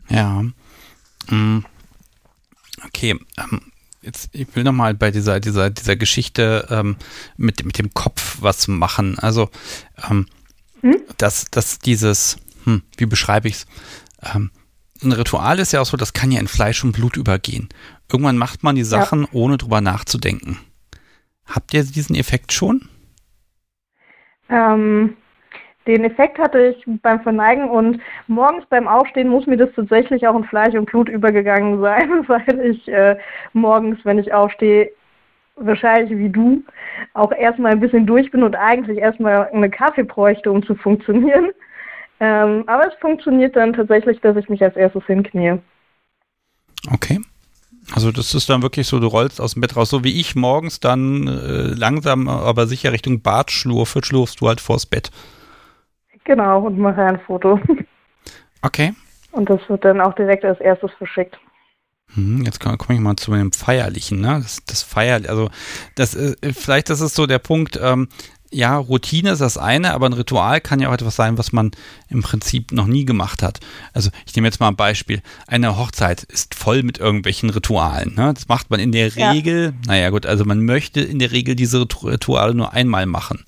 Ja. Mm. Okay. Ähm, jetzt, ich will nochmal bei dieser, dieser, dieser Geschichte ähm, mit, mit dem Kopf was machen. Also, ähm, hm? dass, dass dieses hm, wie beschreibe ich es? Ähm, ein Ritual ist ja auch so, das kann ja in Fleisch und Blut übergehen. Irgendwann macht man die Sachen, ja. ohne drüber nachzudenken. Habt ihr diesen Effekt schon? Ähm, den Effekt hatte ich beim Verneigen und morgens beim Aufstehen muss mir das tatsächlich auch in Fleisch und Blut übergegangen sein, weil ich äh, morgens, wenn ich aufstehe, wahrscheinlich wie du, auch erstmal ein bisschen durch bin und eigentlich erstmal eine Kaffee bräuchte, um zu funktionieren. Ähm, aber es funktioniert dann tatsächlich, dass ich mich als erstes hinknie. Okay. Also das ist dann wirklich so, du rollst aus dem Bett raus, so wie ich morgens dann äh, langsam, aber sicher Richtung Bad schlurfe, schlurfst du halt vors Bett. Genau, und mache ein Foto. Okay. Und das wird dann auch direkt als erstes verschickt. Hm, jetzt komme komm ich mal zu dem Feierlichen, ne? Das, das Feier, also das äh, vielleicht das ist so der Punkt, ähm, ja, Routine ist das eine, aber ein Ritual kann ja auch etwas sein, was man im Prinzip noch nie gemacht hat. Also ich nehme jetzt mal ein Beispiel. Eine Hochzeit ist voll mit irgendwelchen Ritualen. Ne? Das macht man in der Regel, ja. naja gut, also man möchte in der Regel diese Rituale nur einmal machen.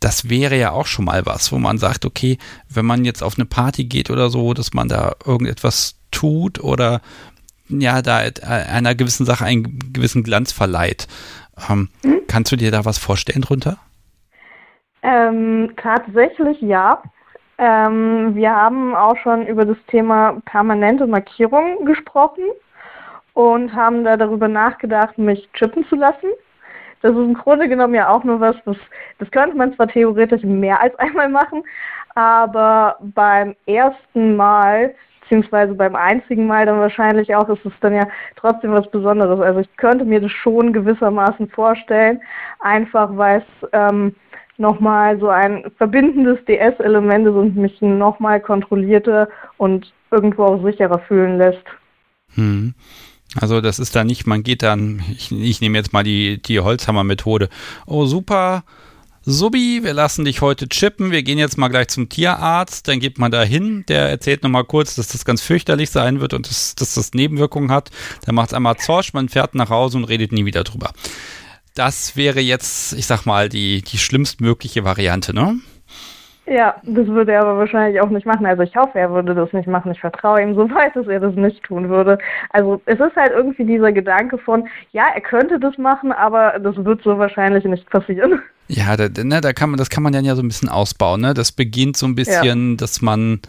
Das wäre ja auch schon mal was, wo man sagt, okay, wenn man jetzt auf eine Party geht oder so, dass man da irgendetwas tut oder ja, da einer gewissen Sache einen gewissen Glanz verleiht. Ähm, mhm. Kannst du dir da was vorstellen drunter? Ähm, tatsächlich ja. Ähm, wir haben auch schon über das Thema permanente Markierung gesprochen und haben da darüber nachgedacht, mich chippen zu lassen. Das ist im Grunde genommen ja auch nur was, das, das könnte man zwar theoretisch mehr als einmal machen, aber beim ersten Mal, beziehungsweise beim einzigen Mal dann wahrscheinlich auch, ist es dann ja trotzdem was Besonderes. Also ich könnte mir das schon gewissermaßen vorstellen, einfach weil es ähm, nochmal so ein verbindendes DS-Element ist und mich nochmal kontrollierter und irgendwo auch sicherer fühlen lässt. Hm. Also das ist da nicht, man geht dann, ich, ich nehme jetzt mal die, die Holzhammer-Methode. Oh super, Subi, wir lassen dich heute chippen, wir gehen jetzt mal gleich zum Tierarzt, dann geht man da hin, der erzählt nochmal kurz, dass das ganz fürchterlich sein wird und dass, dass das Nebenwirkungen hat. Dann macht es einmal Zorsch, man fährt nach Hause und redet nie wieder drüber. Das wäre jetzt, ich sag mal, die, die schlimmstmögliche Variante, ne? Ja, das würde er aber wahrscheinlich auch nicht machen. Also ich hoffe, er würde das nicht machen. Ich vertraue ihm so weit, dass er das nicht tun würde. Also es ist halt irgendwie dieser Gedanke von, ja, er könnte das machen, aber das wird so wahrscheinlich nicht passieren. Ja, da, ne, da kann man, das kann man dann ja so ein bisschen ausbauen. Ne? Das beginnt so ein bisschen, ja. dass man,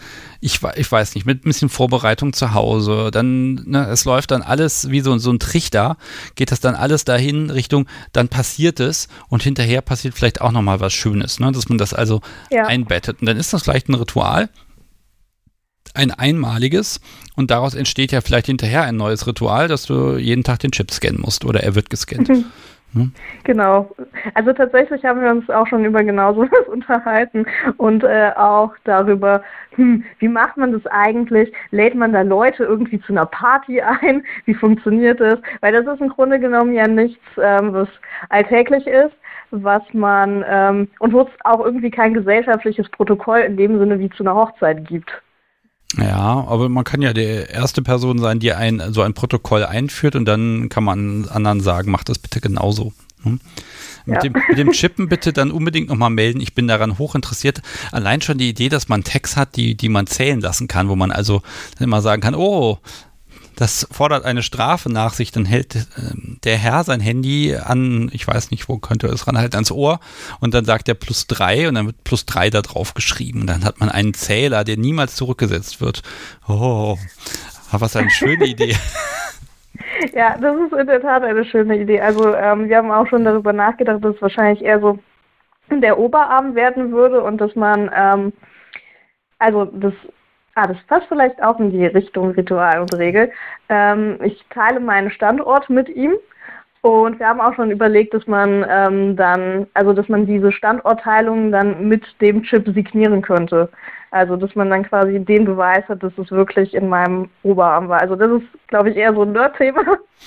ich, ich weiß nicht, mit ein bisschen Vorbereitung zu Hause, dann, ne, es läuft dann alles wie so, so ein Trichter, geht das dann alles dahin Richtung, dann passiert es und hinterher passiert vielleicht auch nochmal was Schönes, ne? dass man das also ja. einbettet. Und dann ist das vielleicht ein Ritual, ein einmaliges und daraus entsteht ja vielleicht hinterher ein neues Ritual, dass du jeden Tag den Chip scannen musst oder er wird gescannt. Mhm. Hm? Genau. Also tatsächlich haben wir uns auch schon über genau sowas unterhalten und äh, auch darüber, hm, wie macht man das eigentlich? Lädt man da Leute irgendwie zu einer Party ein? Wie funktioniert das? Weil das ist im Grunde genommen ja nichts, ähm, was alltäglich ist was man ähm, und wo es auch irgendwie kein gesellschaftliches Protokoll in dem Sinne wie zu einer Hochzeit gibt. Ja, aber man kann ja die erste Person sein, die ein, so ein Protokoll einführt und dann kann man anderen sagen, mach das bitte genauso. Hm? Mit, ja. dem, mit, dem, Chippen bitte dann unbedingt nochmal melden. Ich bin daran hoch interessiert. Allein schon die Idee, dass man Tags hat, die, die man zählen lassen kann, wo man also immer sagen kann, oh, das fordert eine Strafe nach sich, dann hält äh, der Herr sein Handy an, ich weiß nicht, wo könnte es ran, halt ans Ohr und dann sagt er plus drei und dann wird plus drei da drauf geschrieben. Und dann hat man einen Zähler, der niemals zurückgesetzt wird. Oh, was eine schöne Idee. Ja, das ist in der Tat eine schöne Idee. Also ähm, wir haben auch schon darüber nachgedacht, dass es wahrscheinlich eher so der Oberarm werden würde und dass man ähm, also das Ah, das passt vielleicht auch in die Richtung Ritual und Regel. Ähm, ich teile meinen Standort mit ihm und wir haben auch schon überlegt, dass man ähm, dann, also dass man diese Standortteilung dann mit dem Chip signieren könnte. Also dass man dann quasi den Beweis hat, dass es wirklich in meinem Oberarm war. Also das ist, glaube ich, eher so ein Nerd-Thema.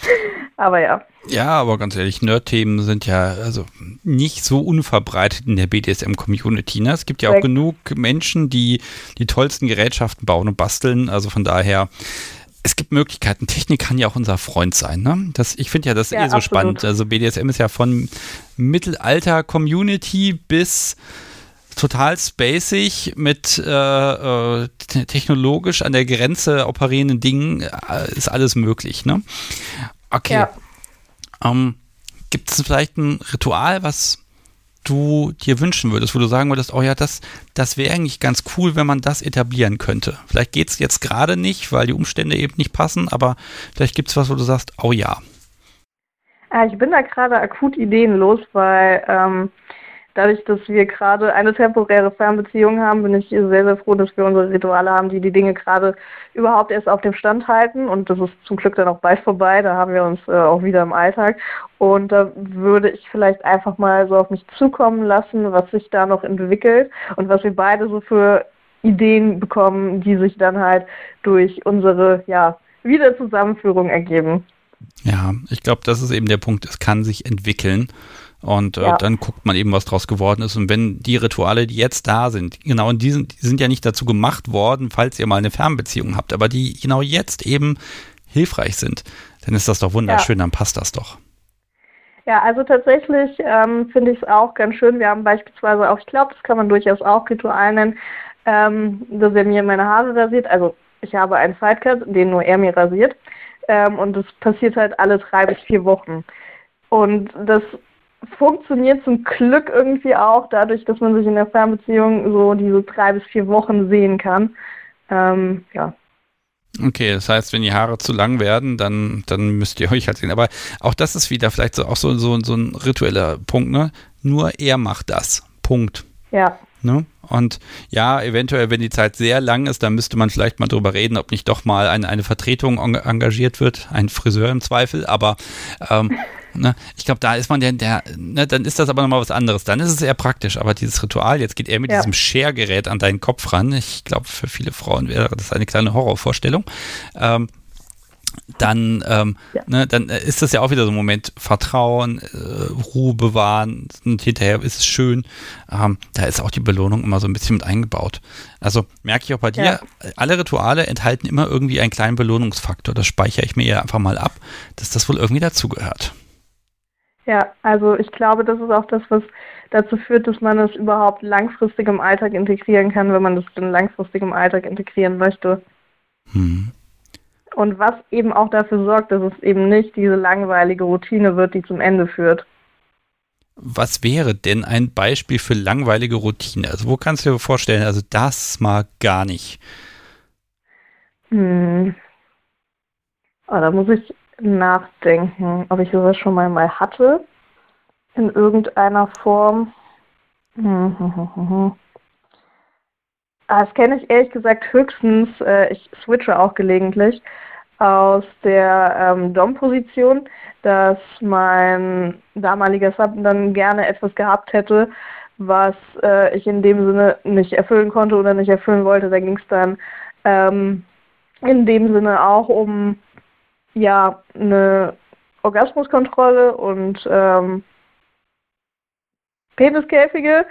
aber ja. Ja, aber ganz ehrlich, Nerd-Themen sind ja also nicht so unverbreitet in der BDSM-Community. Ne? Es gibt ja auch genug Menschen, die die tollsten Gerätschaften bauen und basteln. Also von daher, es gibt Möglichkeiten. Technik kann ja auch unser Freund sein. Ne? Das, ich finde ja das ja, eh so absolut. spannend. Also BDSM ist ja von Mittelalter-Community bis total spacig mit äh, äh, technologisch an der Grenze operierenden Dingen äh, ist alles möglich, ne? Okay. Ja. Ähm, Gibt es vielleicht ein Ritual, was du dir wünschen würdest, wo du sagen würdest, oh ja, das, das wäre eigentlich ganz cool, wenn man das etablieren könnte. Vielleicht geht es jetzt gerade nicht, weil die Umstände eben nicht passen, aber vielleicht gibt es was, wo du sagst, oh ja. Äh, ich bin da gerade akut ideenlos, weil ähm, dadurch, dass wir gerade eine temporäre Fernbeziehung haben, bin ich sehr, sehr froh, dass wir unsere Rituale haben, die die Dinge gerade überhaupt erst auf dem Stand halten. Und das ist zum Glück dann auch bald vorbei. Da haben wir uns äh, auch wieder im Alltag. Und da würde ich vielleicht einfach mal so auf mich zukommen lassen, was sich da noch entwickelt und was wir beide so für Ideen bekommen, die sich dann halt durch unsere ja, Wiederzusammenführung ergeben. Ja, ich glaube, das ist eben der Punkt. Es kann sich entwickeln. Und äh, ja. dann guckt man eben, was draus geworden ist. Und wenn die Rituale, die jetzt da sind, genau, und die sind, die sind ja nicht dazu gemacht worden, falls ihr mal eine Fernbeziehung habt, aber die genau jetzt eben hilfreich sind, dann ist das doch wunderschön, ja. dann passt das doch. Ja, also tatsächlich ähm, finde ich es auch ganz schön. Wir haben beispielsweise auch, ich glaube, das kann man durchaus auch Ritual nennen, ähm, dass er mir meine Haare rasiert. Also ich habe einen Sidecut, den nur er mir rasiert. Ähm, und das passiert halt alle drei bis vier Wochen. Und das funktioniert zum Glück irgendwie auch dadurch, dass man sich in der Fernbeziehung so diese drei bis vier Wochen sehen kann. Ähm, ja. Okay, das heißt, wenn die Haare zu lang werden, dann, dann müsst ihr euch halt sehen. Aber auch das ist wieder vielleicht so, auch so, so, so ein ritueller Punkt, ne? Nur er macht das. Punkt. Ja. Ne? Und ja, eventuell, wenn die Zeit sehr lang ist, dann müsste man vielleicht mal drüber reden, ob nicht doch mal eine, eine Vertretung engagiert wird, ein Friseur im Zweifel. Aber ähm, ne, ich glaube, da ist man der, der ne, dann ist das aber nochmal was anderes. Dann ist es eher praktisch. Aber dieses Ritual, jetzt geht er mit ja. diesem Schergerät an deinen Kopf ran. Ich glaube, für viele Frauen wäre das eine kleine Horrorvorstellung. Ähm, dann, ähm, ja. ne, dann äh, ist das ja auch wieder so ein Moment Vertrauen, äh, Ruhe bewahren und hinterher ist es schön. Ähm, da ist auch die Belohnung immer so ein bisschen mit eingebaut. Also merke ich auch bei dir, ja. alle Rituale enthalten immer irgendwie einen kleinen Belohnungsfaktor. Das speichere ich mir ja einfach mal ab, dass das wohl irgendwie dazugehört. Ja, also ich glaube, das ist auch das, was dazu führt, dass man es überhaupt langfristig im Alltag integrieren kann, wenn man das dann langfristig im Alltag integrieren möchte. Hm und was eben auch dafür sorgt, dass es eben nicht diese langweilige Routine wird, die zum Ende führt. Was wäre denn ein Beispiel für langweilige Routine? Also wo kannst du dir vorstellen, also das mag gar nicht? Hm. Oh, da muss ich nachdenken, ob ich sowas schon mal mal hatte in irgendeiner Form. Ah, das kenne ich ehrlich gesagt höchstens, äh, ich switche auch gelegentlich, aus der ähm, Dom-Position, dass mein damaliger Sub dann gerne etwas gehabt hätte, was äh, ich in dem Sinne nicht erfüllen konnte oder nicht erfüllen wollte. Da ging es dann ähm, in dem Sinne auch um ja eine Orgasmuskontrolle und ähm, Peniskäfige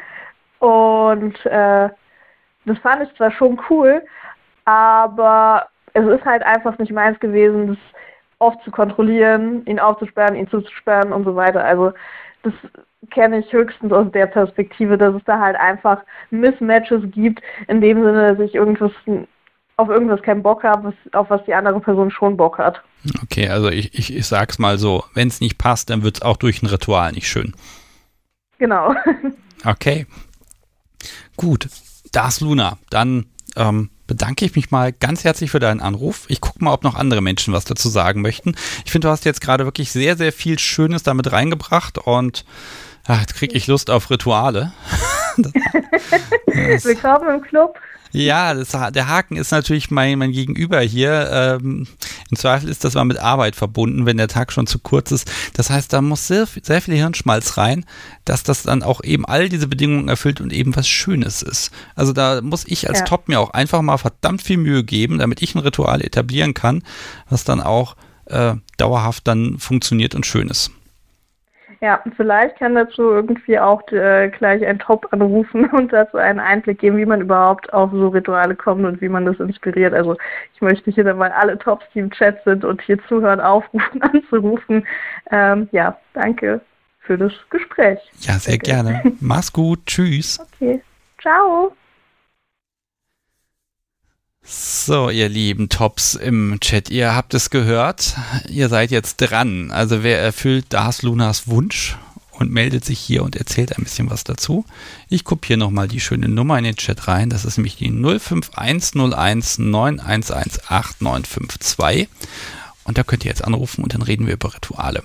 und äh, das fand ich zwar schon cool, aber es ist halt einfach nicht meins gewesen, das oft zu kontrollieren, ihn aufzusperren, ihn zuzusperren und so weiter. Also das kenne ich höchstens aus der Perspektive, dass es da halt einfach Mismatches gibt, in dem Sinne, dass ich irgendwas auf irgendwas keinen Bock habe, auf was die andere Person schon Bock hat. Okay, also ich, ich, ich sag's mal so, wenn es nicht passt, dann wird es auch durch ein Ritual nicht schön. Genau. Okay. Gut. Das Luna. Dann ähm, bedanke ich mich mal ganz herzlich für deinen Anruf. Ich gucke mal, ob noch andere Menschen was dazu sagen möchten. Ich finde, du hast jetzt gerade wirklich sehr, sehr viel Schönes damit reingebracht und ach, jetzt kriege ich Lust auf Rituale. Willkommen im Club. Ja, das, der Haken ist natürlich mein, mein Gegenüber hier. Ähm, Im Zweifel ist das mal mit Arbeit verbunden, wenn der Tag schon zu kurz ist. Das heißt, da muss sehr, sehr viel Hirnschmalz rein, dass das dann auch eben all diese Bedingungen erfüllt und eben was Schönes ist. Also da muss ich als ja. Top mir auch einfach mal verdammt viel Mühe geben, damit ich ein Ritual etablieren kann, was dann auch äh, dauerhaft dann funktioniert und schön ist. Ja, vielleicht kann dazu irgendwie auch äh, gleich ein Top anrufen und dazu einen Einblick geben, wie man überhaupt auf so Rituale kommt und wie man das inspiriert. Also ich möchte hier dann mal alle Tops, die im Chat sind und hier zuhören, aufrufen, anzurufen. Ähm, ja, danke für das Gespräch. Ja, sehr danke. gerne. Mach's gut. Tschüss. Okay. Ciao. So, ihr lieben Tops im Chat, ihr habt es gehört. Ihr seid jetzt dran. Also wer erfüllt Das Lunas Wunsch und meldet sich hier und erzählt ein bisschen was dazu. Ich kopiere nochmal die schöne Nummer in den Chat rein. Das ist nämlich die 051019118952. Und da könnt ihr jetzt anrufen und dann reden wir über Rituale.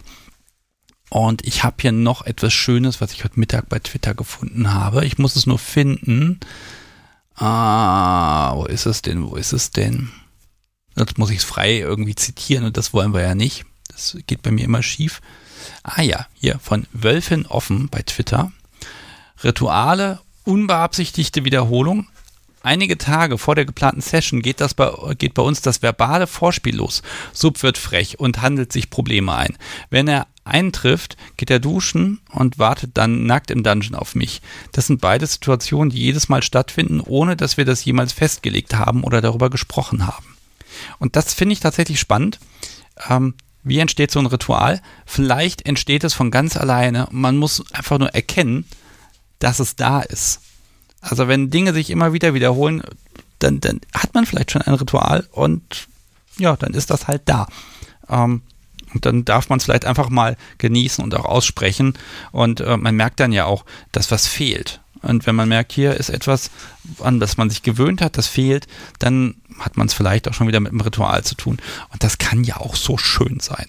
Und ich habe hier noch etwas Schönes, was ich heute Mittag bei Twitter gefunden habe. Ich muss es nur finden. Ah, wo ist es denn? Wo ist es denn? Jetzt muss ich es frei irgendwie zitieren und das wollen wir ja nicht. Das geht bei mir immer schief. Ah ja, hier von Wölfin offen bei Twitter. Rituale, unbeabsichtigte Wiederholung. Einige Tage vor der geplanten Session geht, das bei, geht bei uns das verbale Vorspiel los. Sub wird frech und handelt sich Probleme ein. Wenn er eintrifft, geht er duschen und wartet dann nackt im Dungeon auf mich. Das sind beide Situationen, die jedes Mal stattfinden, ohne dass wir das jemals festgelegt haben oder darüber gesprochen haben. Und das finde ich tatsächlich spannend. Ähm, wie entsteht so ein Ritual? Vielleicht entsteht es von ganz alleine. Man muss einfach nur erkennen, dass es da ist. Also wenn Dinge sich immer wieder wiederholen, dann, dann hat man vielleicht schon ein Ritual und ja, dann ist das halt da. Ähm, und dann darf man es vielleicht einfach mal genießen und auch aussprechen. Und äh, man merkt dann ja auch, dass was fehlt. Und wenn man merkt, hier ist etwas, an das man sich gewöhnt hat, das fehlt, dann hat man es vielleicht auch schon wieder mit einem Ritual zu tun. Und das kann ja auch so schön sein.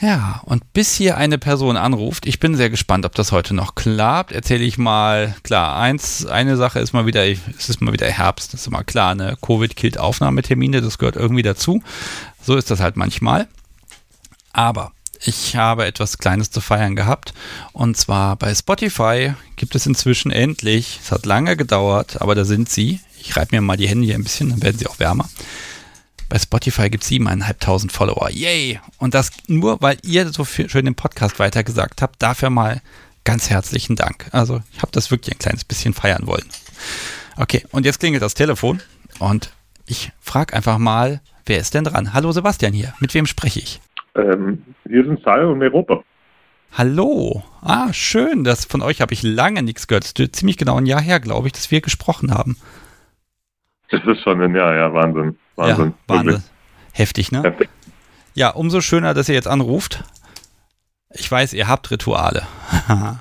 Ja, und bis hier eine Person anruft, ich bin sehr gespannt, ob das heute noch klappt, erzähle ich mal, klar, eins, eine Sache ist mal wieder, es ist mal wieder Herbst, das ist immer klar, ne, Covid killt Aufnahmetermine, das gehört irgendwie dazu. So ist das halt manchmal. Aber ich habe etwas Kleines zu feiern gehabt. Und zwar bei Spotify gibt es inzwischen endlich, es hat lange gedauert, aber da sind sie. Ich reibe mir mal die Hände hier ein bisschen, dann werden sie auch wärmer. Bei Spotify gibt es siebeneinhalbtausend Follower. Yay! Und das nur, weil ihr so schön den Podcast weitergesagt habt. Dafür mal ganz herzlichen Dank. Also ich habe das wirklich ein kleines bisschen feiern wollen. Okay, und jetzt klingelt das Telefon und ich frage einfach mal, wer ist denn dran? Hallo Sebastian hier, mit wem spreche ich? Ähm, hier sind Sal und Europa. Hallo. Ah, schön. Das von euch habe ich lange nichts gehört. Das ist ziemlich genau ein Jahr her, glaube ich, dass wir gesprochen haben. Das ist schon ein Jahr, ja, Wahnsinn. Wahnsinn. Ja, Wahnsinn. Heftig, ne? Heftig. Ja, umso schöner, dass ihr jetzt anruft. Ich weiß, ihr habt Rituale.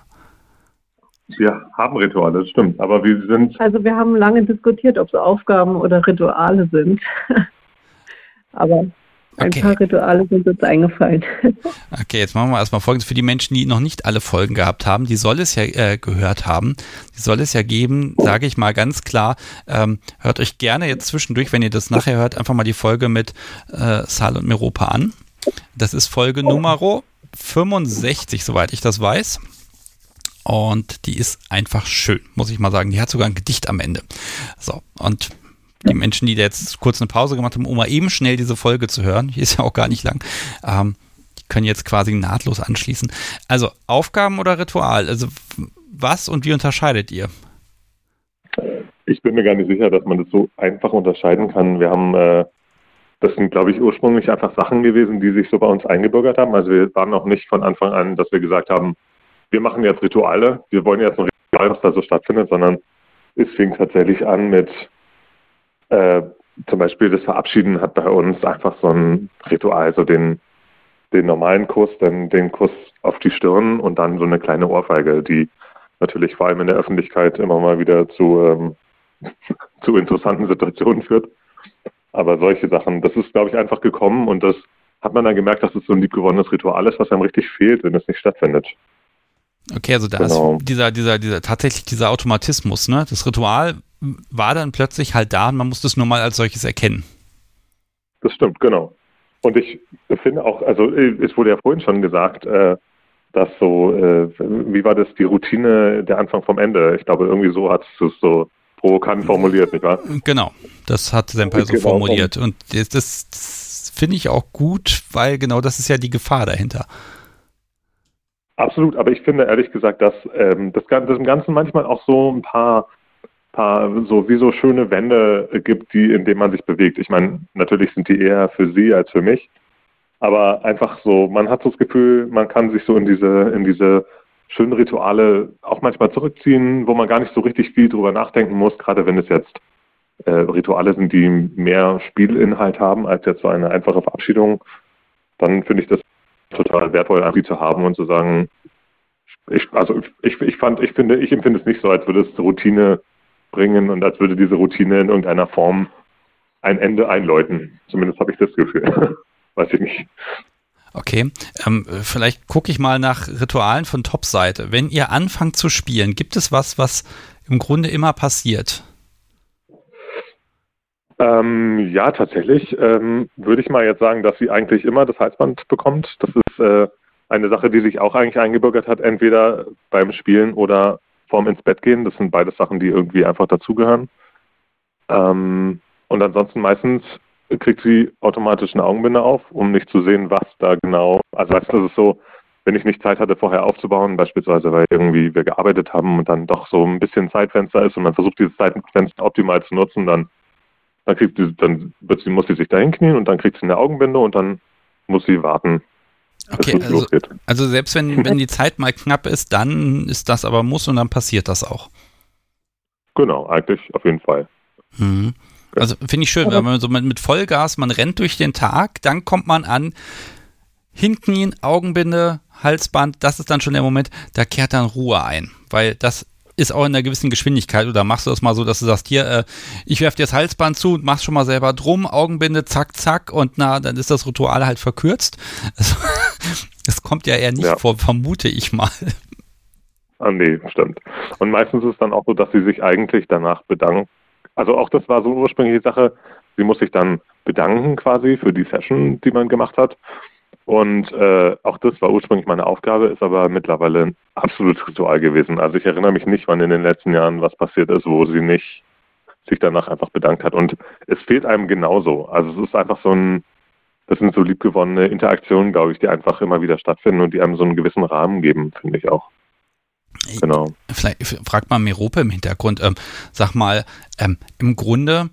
wir haben Rituale, das stimmt. Aber wir sind. Also wir haben lange diskutiert, ob es Aufgaben oder Rituale sind. Aber ein okay. paar Rituale sind uns eingefallen. Okay, jetzt machen wir erstmal folgendes. Für die Menschen, die noch nicht alle Folgen gehabt haben, die soll es ja äh, gehört haben, die soll es ja geben, sage ich mal ganz klar. Ähm, hört euch gerne jetzt zwischendurch, wenn ihr das nachher hört, einfach mal die Folge mit äh, Sal und Meropa an. Das ist Folge Nummer 65, soweit ich das weiß. Und die ist einfach schön, muss ich mal sagen. Die hat sogar ein Gedicht am Ende. So, und die Menschen, die jetzt kurz eine Pause gemacht haben, um mal eben schnell diese Folge zu hören, die ist ja auch gar nicht lang, ähm, die können jetzt quasi nahtlos anschließen. Also Aufgaben oder Ritual? Also was und wie unterscheidet ihr? Ich bin mir gar nicht sicher, dass man das so einfach unterscheiden kann. Wir haben, äh, das sind, glaube ich, ursprünglich einfach Sachen gewesen, die sich so bei uns eingebürgert haben. Also wir waren noch nicht von Anfang an, dass wir gesagt haben, wir machen jetzt Rituale, wir wollen jetzt ein Ritual, was da so stattfindet, sondern es fing tatsächlich an mit äh, zum Beispiel das Verabschieden hat bei uns einfach so ein Ritual, so den, den normalen Kuss, dann den Kuss auf die Stirn und dann so eine kleine Ohrfeige, die natürlich vor allem in der Öffentlichkeit immer mal wieder zu, ähm, zu interessanten Situationen führt. Aber solche Sachen, das ist, glaube ich, einfach gekommen und das hat man dann gemerkt, dass es so ein liebgewonnenes Ritual ist, was einem richtig fehlt, wenn es nicht stattfindet. Okay, also da genau. ist dieser, dieser, dieser, tatsächlich dieser Automatismus, ne? Das Ritual war dann plötzlich halt da und man musste es nur mal als solches erkennen. Das stimmt, genau. Und ich finde auch, also es wurde ja vorhin schon gesagt, äh, dass so, äh, wie war das, die Routine der Anfang vom Ende? Ich glaube, irgendwie so hat es so provokant formuliert, nicht wahr? Genau, das hat Senpai so genau. formuliert. Und das, das finde ich auch gut, weil genau das ist ja die Gefahr dahinter. Absolut, aber ich finde ehrlich gesagt, dass ähm, das, das im Ganzen manchmal auch so ein paar paar so wie so schöne Wände gibt, die in denen man sich bewegt. Ich meine, natürlich sind die eher für Sie als für mich, aber einfach so, man hat so das Gefühl, man kann sich so in diese in diese schönen Rituale auch manchmal zurückziehen, wo man gar nicht so richtig viel drüber nachdenken muss, gerade wenn es jetzt äh, Rituale sind, die mehr Spielinhalt haben als jetzt so eine einfache Verabschiedung, dann finde ich das total wertvoll, irgendwie zu haben und zu sagen, ich, also ich, ich fand, ich finde, ich empfinde es nicht so, als würde es Routine bringen und als würde diese Routine in irgendeiner Form ein Ende einläuten. Zumindest habe ich das Gefühl. Weiß ich nicht. Okay, ähm, vielleicht gucke ich mal nach Ritualen von Top-Seite. Wenn ihr anfangt zu spielen, gibt es was, was im Grunde immer passiert? Ähm, ja, tatsächlich ähm, würde ich mal jetzt sagen, dass sie eigentlich immer das Halsband bekommt. Das ist äh, eine Sache, die sich auch eigentlich eingebürgert hat, entweder beim Spielen oder vorm ins Bett gehen. Das sind beide Sachen, die irgendwie einfach dazugehören. Ähm, und ansonsten meistens kriegt sie automatisch eine Augenbinde auf, um nicht zu sehen, was da genau. Also weißt du, das ist so, wenn ich nicht Zeit hatte, vorher aufzubauen, beispielsweise weil irgendwie wir gearbeitet haben und dann doch so ein bisschen Zeitfenster ist und man versucht dieses Zeitfenster optimal zu nutzen, dann dann kriegt sie, dann wird sie, muss sie sich da hinknien und dann kriegt sie eine Augenbinde und dann muss sie warten. Okay, also, also, selbst wenn, wenn die Zeit mal knapp ist, dann ist das aber muss und dann passiert das auch. Genau, eigentlich auf jeden Fall. Mhm. Also finde ich schön, wenn man so mit, Vollgas, man rennt durch den Tag, dann kommt man an, hinknien, Augenbinde, Halsband, das ist dann schon der Moment, da kehrt dann Ruhe ein, weil das ist auch in einer gewissen Geschwindigkeit oder machst du das mal so, dass du sagst, hier, äh, ich werfe dir das Halsband zu und machst schon mal selber drum, Augenbinde, zack, zack und na, dann ist das Ritual halt verkürzt. Also, das kommt ja eher nicht ja. vor, vermute ich mal. Ah, nee, stimmt. Und meistens ist es dann auch so, dass sie sich eigentlich danach bedanken. Also auch das war so ursprünglich die Sache, sie muss sich dann bedanken quasi für die Session, die man gemacht hat. Und äh, auch das war ursprünglich meine Aufgabe, ist aber mittlerweile ein absolutes Ritual gewesen. Also ich erinnere mich nicht, wann in den letzten Jahren was passiert ist, wo sie nicht sich danach einfach bedankt hat. Und es fehlt einem genauso. Also es ist einfach so ein, das sind so liebgewonnene Interaktionen, glaube ich, die einfach immer wieder stattfinden und die einem so einen gewissen Rahmen geben, finde ich auch. Genau. Vielleicht fragt mal Merope im Hintergrund. Ähm, sag mal, ähm, im Grunde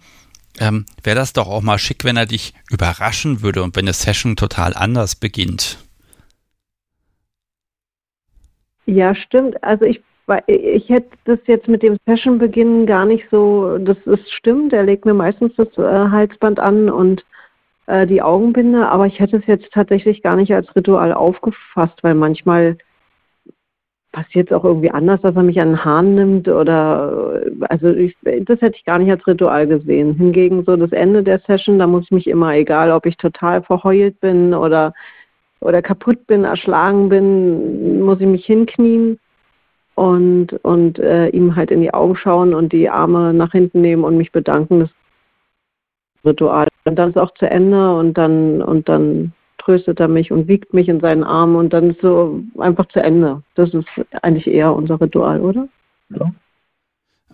ähm, wäre das doch auch mal schick, wenn er dich überraschen würde und wenn eine Session total anders beginnt. Ja, stimmt. Also ich, ich hätte das jetzt mit dem Session-Beginn gar nicht so, das ist stimmt, er legt mir meistens das äh, Halsband an und äh, die Augenbinde, aber ich hätte es jetzt tatsächlich gar nicht als Ritual aufgefasst, weil manchmal passiert es auch irgendwie anders, dass er mich an den Haaren nimmt oder also ich, das hätte ich gar nicht als Ritual gesehen. Hingegen so das Ende der Session, da muss ich mich immer, egal ob ich total verheult bin oder oder kaputt bin, erschlagen bin, muss ich mich hinknien und und äh, ihm halt in die Augen schauen und die Arme nach hinten nehmen und mich bedanken. Das Ritual. Und dann ist auch zu Ende und dann und dann tröstet er mich und wiegt mich in seinen Armen und dann ist so einfach zu Ende. Das ist eigentlich eher unser Ritual, oder? Ja.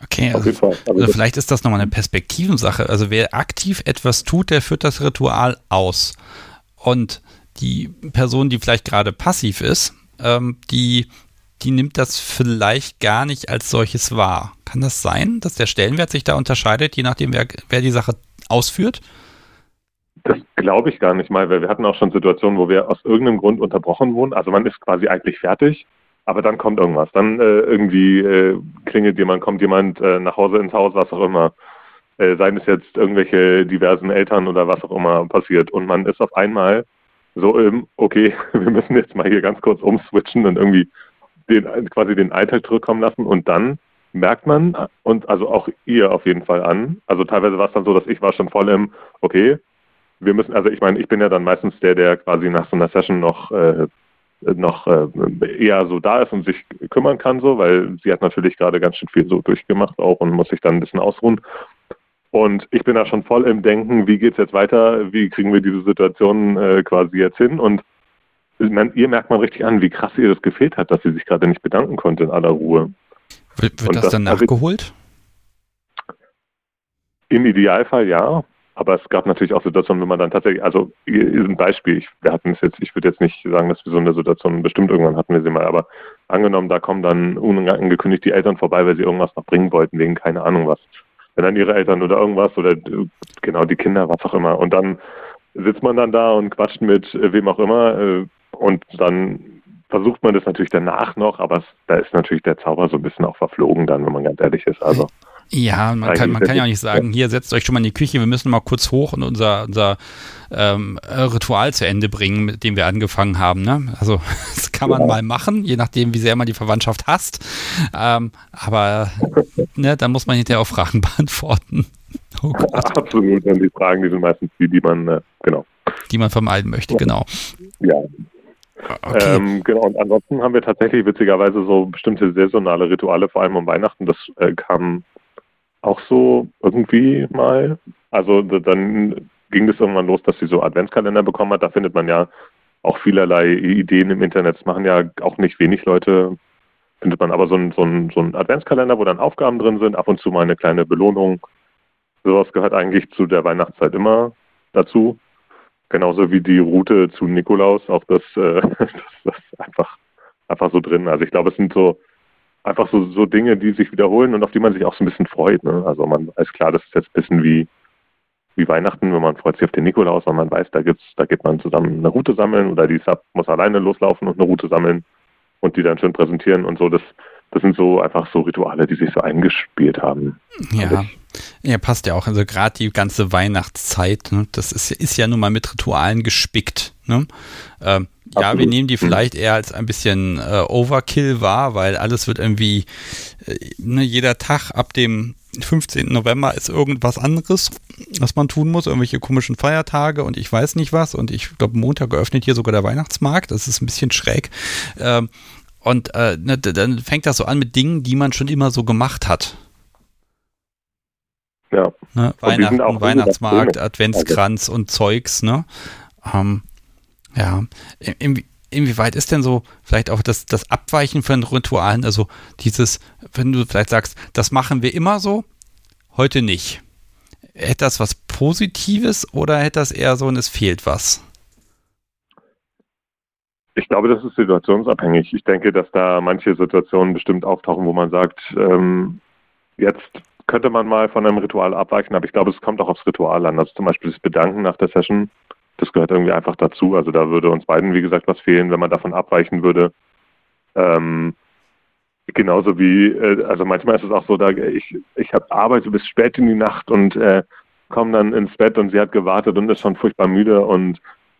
Okay, also, also vielleicht ist das nochmal eine Perspektivensache. Also wer aktiv etwas tut, der führt das Ritual aus. Und die Person, die vielleicht gerade passiv ist, ähm, die, die nimmt das vielleicht gar nicht als solches wahr. Kann das sein, dass der Stellenwert sich da unterscheidet, je nachdem, wer, wer die Sache ausführt? Das glaube ich gar nicht mal, weil wir hatten auch schon Situationen, wo wir aus irgendeinem Grund unterbrochen wurden. Also man ist quasi eigentlich fertig, aber dann kommt irgendwas. Dann äh, irgendwie äh, klingelt jemand, kommt jemand äh, nach Hause ins Haus, was auch immer. Äh, seien es jetzt irgendwelche diversen Eltern oder was auch immer passiert. Und man ist auf einmal so, ähm, okay, wir müssen jetzt mal hier ganz kurz umswitchen und irgendwie den, quasi den Alltag zurückkommen lassen. Und dann merkt man, und also auch ihr auf jeden Fall an, also teilweise war es dann so, dass ich war schon voll im, okay, wir müssen, also ich meine, ich bin ja dann meistens der, der quasi nach so einer Session noch äh, noch äh, eher so da ist und sich kümmern kann, so, weil sie hat natürlich gerade ganz schön viel so durchgemacht auch und muss sich dann ein bisschen ausruhen. Und ich bin da schon voll im Denken, wie geht es jetzt weiter, wie kriegen wir diese Situation äh, quasi jetzt hin? Und man, ihr merkt man richtig an, wie krass ihr das gefehlt hat, dass sie sich gerade nicht bedanken konnte in aller Ruhe. Wird, wird das, das, dann nachgeholt? Also, Im Idealfall ja. Aber es gab natürlich auch Situationen, wenn man dann tatsächlich, also ein Beispiel, ich, wir hatten es jetzt, ich würde jetzt nicht sagen, dass wir so eine Situation, bestimmt irgendwann hatten wir sie mal, aber angenommen, da kommen dann unangekündigt die Eltern vorbei, weil sie irgendwas noch bringen wollten, wegen keine Ahnung was. Wenn dann ihre Eltern oder irgendwas oder genau die Kinder, was auch immer. Und dann sitzt man dann da und quatscht mit wem auch immer äh, und dann versucht man das natürlich danach noch, aber da ist natürlich der Zauber so ein bisschen auch verflogen dann, wenn man ganz ehrlich ist. Also ja, man kann, man kann ja auch nicht sagen, hier setzt euch schon mal in die Küche, wir müssen mal kurz hoch und unser, unser ähm, Ritual zu Ende bringen, mit dem wir angefangen haben. Ne? Also das kann man ja. mal machen, je nachdem, wie sehr man die Verwandtschaft hasst. Ähm, aber ne, da muss man hinterher auch Fragen beantworten. Oh Absolut, und die Fragen, die sind meistens die, die man, äh, genau. Die man vermeiden möchte, genau. Ja, Okay. Ähm, genau, und ansonsten haben wir tatsächlich witzigerweise so bestimmte saisonale Rituale, vor allem um Weihnachten. Das äh, kam auch so irgendwie mal. Also dann ging es irgendwann los, dass sie so Adventskalender bekommen hat. Da findet man ja auch vielerlei Ideen im Internet. Das machen ja auch nicht wenig Leute. Findet man aber so einen so einen- so einen Adventskalender, wo dann Aufgaben drin sind, ab und zu mal eine kleine Belohnung. Sowas gehört eigentlich zu der Weihnachtszeit immer dazu. Genauso wie die Route zu Nikolaus, auch das, äh, das ist einfach, einfach so drin. Also ich glaube, es sind so einfach so, so Dinge, die sich wiederholen und auf die man sich auch so ein bisschen freut. Ne? Also man ist klar, das ist jetzt ein bisschen wie, wie Weihnachten, wenn man freut sich auf den Nikolaus, weil man weiß, da gibt's, da geht man zusammen eine Route sammeln oder die Sub muss alleine loslaufen und eine Route sammeln und die dann schön präsentieren und so. Das, das sind so einfach so Rituale, die sich so eingespielt haben. Ja. Ja, passt ja auch. Also gerade die ganze Weihnachtszeit, ne, das ist, ist ja nun mal mit Ritualen gespickt. Ne? Ähm, ja, wir nehmen die vielleicht eher als ein bisschen äh, Overkill wahr, weil alles wird irgendwie, äh, ne, jeder Tag ab dem 15. November ist irgendwas anderes, was man tun muss, irgendwelche komischen Feiertage und ich weiß nicht was. Und ich glaube, Montag eröffnet hier sogar der Weihnachtsmarkt. Das ist ein bisschen schräg. Ähm, und äh, ne, dann fängt das so an mit Dingen, die man schon immer so gemacht hat. Ja. Ne? Und Weihnachten, Weihnachtsmarkt. Adventskranz und Zeugs, ne? Ähm, ja. In, in, inwieweit ist denn so vielleicht auch das, das Abweichen von Ritualen, also dieses, wenn du vielleicht sagst, das machen wir immer so, heute nicht. Hätte das was Positives oder hätte das eher so ein, es fehlt was? Ich glaube, das ist situationsabhängig. Ich denke, dass da manche Situationen bestimmt auftauchen, wo man sagt, ähm, jetzt könnte man mal von einem Ritual abweichen, aber ich glaube, es kommt auch aufs Ritual an. Also zum Beispiel das Bedanken nach der Session, das gehört irgendwie einfach dazu. Also da würde uns beiden, wie gesagt, was fehlen, wenn man davon abweichen würde. Ähm, genauso wie, äh, also manchmal ist es auch so, da ich, ich habe arbeite bis spät in die Nacht und äh, komme dann ins Bett und sie hat gewartet und ist schon furchtbar müde und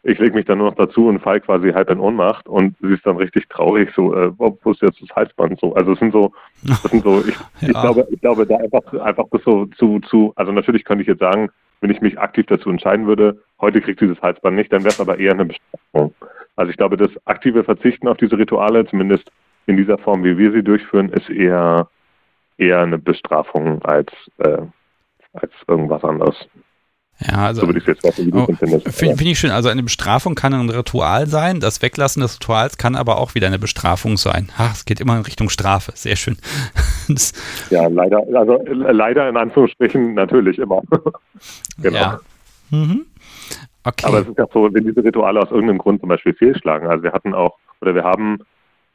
ich lege mich dann nur noch dazu und fall quasi halb in Ohnmacht und sie ist dann richtig traurig, so, äh, wo ist jetzt das Halsband? So, also es sind so, das sind so, ich, ich Ja. glaube, ich glaube, da einfach, einfach das so zu, zu, also natürlich könnte ich jetzt sagen, wenn ich mich aktiv dazu entscheiden würde, heute kriegt dieses Halsband nicht, dann wäre es aber eher eine Bestrafung. Also ich glaube, das aktive Verzichten auf diese Rituale, zumindest in dieser Form, wie wir sie durchführen, ist eher, eher eine Bestrafung als, äh, als irgendwas anderes. Ja, also So würde ich jetzt Oh. Finde find ich schön. Also eine Bestrafung kann ein Ritual sein. Das Weglassen des Rituals kann aber auch wieder eine Bestrafung sein. Ach, es geht immer in Richtung Strafe. Sehr schön. Ja, leider, also leider in Anführungsstrichen natürlich immer. genau. Ja. Mhm. Okay. Aber es ist ja so, wenn diese Rituale aus irgendeinem Grund zum Beispiel fehlschlagen. Also wir hatten auch, oder wir haben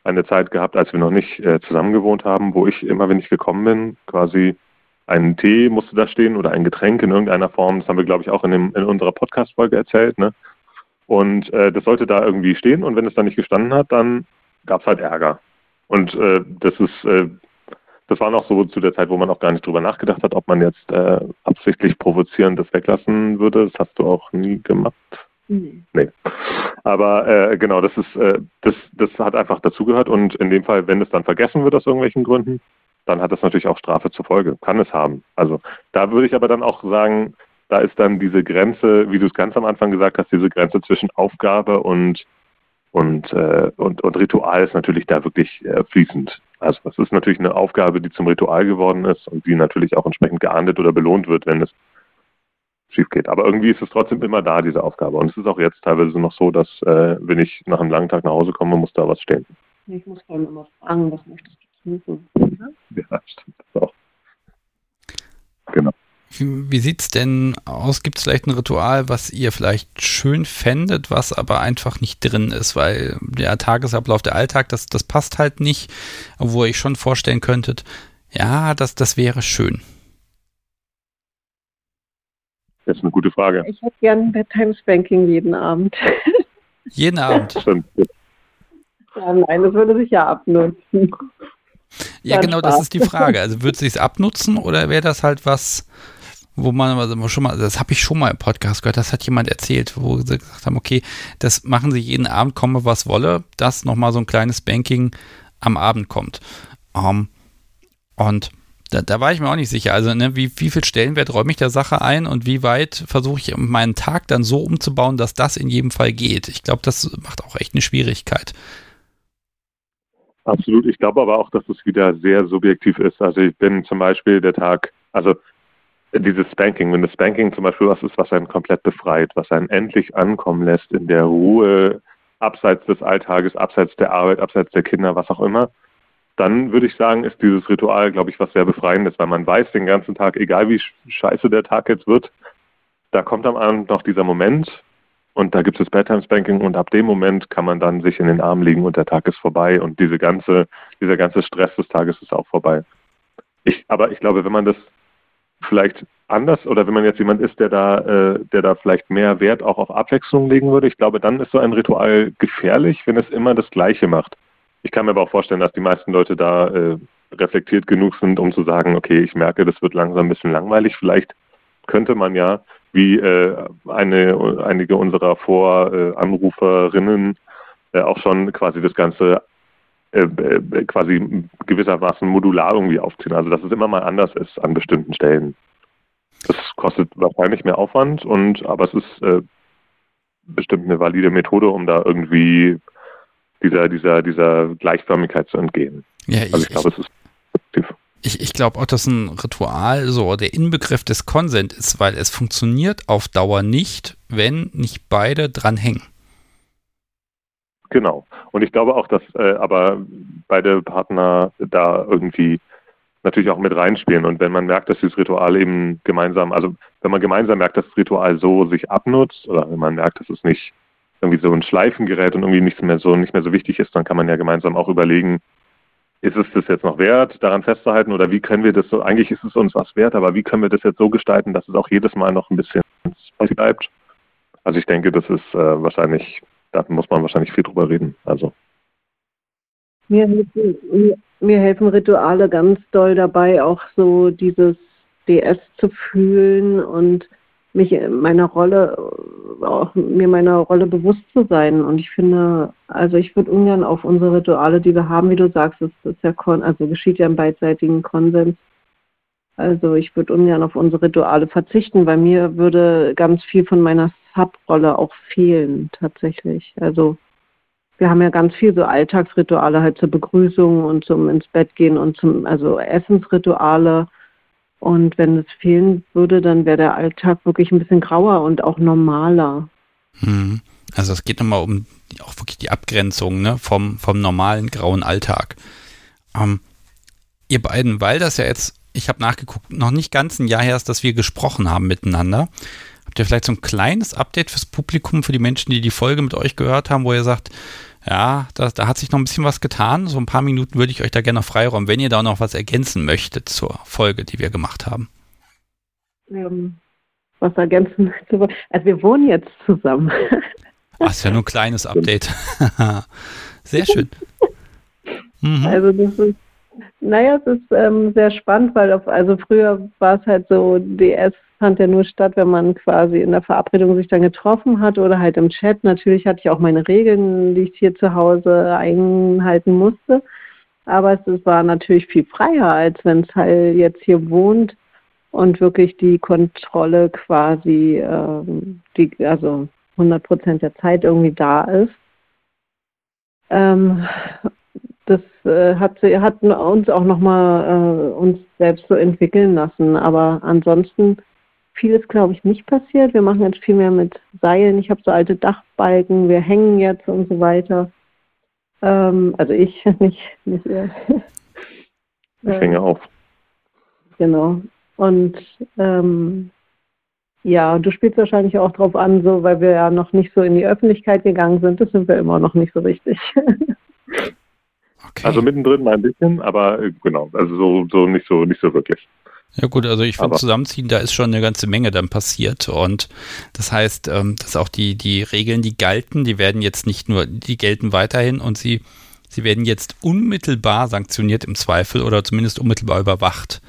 eine Zeit gehabt, als wir noch nicht äh, zusammen gewohnt haben, wo ich immer, wenn ich gekommen bin, quasi einen Tee musste da stehen oder ein Getränk in irgendeiner Form. Das haben wir, glaube ich, auch in, dem, in unserer Podcast-Folge erzählt. Ne? Und äh, das sollte da irgendwie stehen und wenn es da nicht gestanden hat, dann gab es halt Ärger. Und äh, das ist, äh, das war noch so zu der Zeit, wo man auch gar nicht drüber nachgedacht hat, ob man jetzt äh, absichtlich provozierend das weglassen würde. Das hast du auch nie gemacht. Nee. Nee. Aber äh, genau, das ist, äh, das, das hat einfach dazugehört und in dem Fall, wenn es dann vergessen wird aus irgendwelchen Gründen, dann hat das natürlich auch Strafe zur Folge. Kann es haben. Also da würde ich aber dann auch sagen, da ist dann diese Grenze, wie du es ganz am Anfang gesagt hast, diese Grenze zwischen Aufgabe und und, äh, und, und Ritual ist natürlich da wirklich äh, fließend. Also es ist natürlich eine Aufgabe, die zum Ritual geworden ist und die natürlich auch entsprechend geahndet oder belohnt wird, wenn es schief geht. Aber irgendwie ist es trotzdem immer da, diese Aufgabe. Und es ist auch jetzt teilweise noch so, dass äh, wenn ich nach einem langen Tag nach Hause komme, muss da was stehen. Ich muss dann immer fragen, was möchtest du tun? Ja, stimmt. Das auch. Genau. Wie, wie sieht's denn aus? Gibt es vielleicht ein Ritual, was ihr vielleicht schön fändet, was aber einfach nicht drin ist, weil der Tagesablauf, der Alltag, das, das passt halt nicht, obwohl ich schon vorstellen könntet, ja, das, das wäre schön. Das ist eine gute Frage. Ich hätte gern Bedtime Spanking jeden Abend. Jeden Abend. Stimmt. Ja, nein, das würde sich ja abnutzen. Ja, Dann genau, das Spaß. ist die Frage. Also würde es sich abnutzen oder wäre das halt was, wo man also schon mal, das habe ich schon mal im Podcast gehört, das hat jemand erzählt, wo sie gesagt haben, okay, das machen sie jeden Abend, komme was wolle, dass nochmal so ein kleines Banking am Abend kommt. Ähm, und Da, da war ich mir auch nicht sicher. Also, ne, wie, wie viel Stellenwert räume ich der Sache ein und wie weit versuche ich meinen Tag dann so umzubauen, dass das in jedem Fall geht? Ich glaube, das macht auch echt eine Schwierigkeit. Absolut. Ich glaube aber auch, dass es wieder sehr subjektiv ist. Also ich bin zum Beispiel der Tag, also dieses Spanking, wenn das Spanking zum Beispiel was ist, was einen komplett befreit, was einen endlich ankommen lässt in der Ruhe, abseits des Alltages, abseits der Arbeit, abseits der Kinder, was auch immer, dann würde ich sagen, ist dieses Ritual, glaube ich, was sehr befreiendes, weil man weiß den ganzen Tag, egal wie scheiße der Tag jetzt wird, da kommt am Abend noch dieser Moment und da gibt es Bedtime Spanking und ab dem Moment kann man dann sich in den Arm legen und der Tag ist vorbei und diese ganze, dieser ganze Stress des Tages ist auch vorbei. Ich, aber ich glaube, wenn man das vielleicht anders oder wenn man jetzt jemand ist, der da, äh, der da vielleicht mehr Wert auch auf Abwechslung legen würde, ich glaube, dann ist so ein Ritual gefährlich, wenn es immer das Gleiche macht. Ich kann mir aber auch vorstellen, dass die meisten Leute da äh, reflektiert genug sind, um zu sagen, okay, ich merke, das wird langsam ein bisschen langweilig. Vielleicht könnte man ja, wie äh, eine, einige unserer Voranruferinnen äh, auch schon quasi das Ganze äh, äh, quasi gewissermaßen modular irgendwie aufziehen. Also dass es immer mal anders ist an bestimmten Stellen. Das kostet wahrscheinlich mehr Aufwand und aber es ist äh, bestimmt eine valide Methode, um da irgendwie dieser, dieser, dieser Gleichförmigkeit zu entgehen. Ja, ich, also ich glaube, es ist effektiv. Ich, ich glaube auch, dass ein Ritual so der Inbegriff des Konsent ist, weil es funktioniert auf Dauer nicht, wenn nicht beide dran hängen. Genau. Und ich glaube auch, dass äh, aber beide Partner da irgendwie natürlich auch mit reinspielen. Und wenn man merkt, dass dieses Ritual eben gemeinsam, also wenn man gemeinsam merkt, dass das Ritual so sich abnutzt, oder wenn man merkt, dass es nicht irgendwie so ein Schleifengerät und irgendwie nichts mehr so nicht mehr so wichtig ist, dann kann man ja gemeinsam auch überlegen, ist es das jetzt noch wert, daran festzuhalten oder wie können wir das so, eigentlich ist es uns was wert, aber wie können wir das jetzt so gestalten, dass es auch jedes Mal noch ein bisschen bleibt? Also ich denke, das ist äh, wahrscheinlich, da muss man wahrscheinlich viel drüber reden. Also. Mir helfen, mir, mir helfen Rituale ganz doll dabei, auch so dieses DS zu fühlen und mich in meiner Rolle, auch mir meiner Rolle bewusst zu sein. Und ich finde, also ich würde ungern auf unsere Rituale, die wir haben, wie du sagst, das ist ja Kon also geschieht ja im beidseitigen Konsens. Also ich würde ungern auf unsere Rituale verzichten, weil mir würde ganz viel von meiner Sub-Rolle auch fehlen, tatsächlich. Also wir haben ja ganz viel so Alltagsrituale halt zur Begrüßung und zum ins Bett gehen und zum, also Essensrituale und wenn es fehlen würde, dann wäre der Alltag wirklich ein bisschen grauer und auch normaler. Hm. Also es geht nochmal um auch wirklich die Abgrenzung ne, vom, vom normalen grauen Alltag. Ähm, ihr beiden, weil das ja jetzt, ich habe nachgeguckt, noch nicht ganz ein Jahr her ist, dass wir gesprochen haben miteinander. Habt ihr vielleicht so ein kleines Update fürs Publikum, für die Menschen, die die Folge mit euch gehört haben, wo ihr sagt, ja, da, da hat sich noch ein bisschen was getan. So ein paar Minuten würde ich euch da gerne noch freiräumen, wenn ihr da noch was ergänzen möchtet zur Folge, die wir gemacht haben. Ähm, was ergänzen Also wir wohnen jetzt zusammen. Ach, ist ja nur ein kleines Update. sehr schön. Mhm. Also das ist, naja, es ist ähm, sehr spannend, weil auf, also früher war es halt so, DS fand ja nur statt, wenn man quasi in der Verabredung sich dann getroffen hat oder halt im Chat. Natürlich hatte ich auch meine Regeln, die ich hier zu Hause einhalten musste. Aber es war natürlich viel freier, als wenn es halt jetzt hier wohnt und wirklich die Kontrolle quasi, äh, die, also 100 Prozent der Zeit irgendwie da ist. Ähm, das äh, hat, hat uns auch nochmal äh, uns selbst so entwickeln lassen. Aber ansonsten viel ist, glaube ich, nicht passiert. Wir machen jetzt viel mehr mit Seilen. Ich habe so alte Dachbalken, wir hängen jetzt und so weiter. Ähm, also ich, nicht, nicht er. Ich hänge auf. Genau. Und ähm, ja, du spielst wahrscheinlich auch drauf an, so weil wir ja noch nicht so in die Öffentlichkeit gegangen sind. Das sind wir immer noch nicht so richtig. okay. Also mittendrin mal ein bisschen, aber äh, genau, also so, so nicht so nicht so wirklich. Ja gut, also ich finde zusammenziehen, da ist schon eine ganze Menge dann passiert und das heißt, ähm, dass auch die, die Regeln, die galten, die werden jetzt nicht nur, die gelten weiterhin und sie, sie werden jetzt unmittelbar sanktioniert im Zweifel oder zumindest unmittelbar überwacht.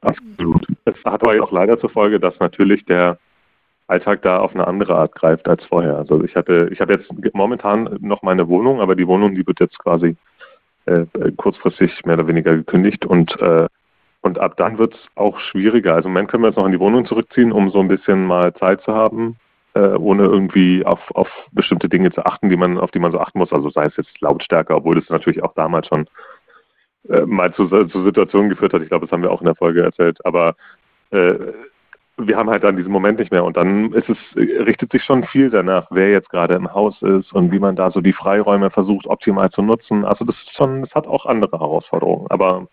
Absolut. Es hat aber auch leider zur Folge, dass natürlich der Alltag da auf eine andere Art greift als vorher. Also ich hatte, ich habe jetzt momentan noch meine Wohnung, aber die Wohnung, die wird jetzt quasi äh, kurzfristig mehr oder weniger gekündigt und äh, und ab dann wird es auch schwieriger. Also im Moment können wir jetzt noch in die Wohnung zurückziehen, um so ein bisschen mal Zeit zu haben, äh, ohne irgendwie auf, auf bestimmte Dinge zu achten, die man, auf die man so achten muss. Also sei es jetzt Lautstärke, obwohl das natürlich auch damals schon äh, mal zu, zu Situationen geführt hat. Ich glaube, das haben wir auch in der Folge erzählt. Aber äh, wir haben halt dann diesen Moment nicht mehr und dann ist es, richtet sich schon viel danach, wer jetzt gerade im Haus ist und wie man da so die Freiräume versucht optimal zu nutzen. Also das ist schon, das hat auch andere Herausforderungen, aber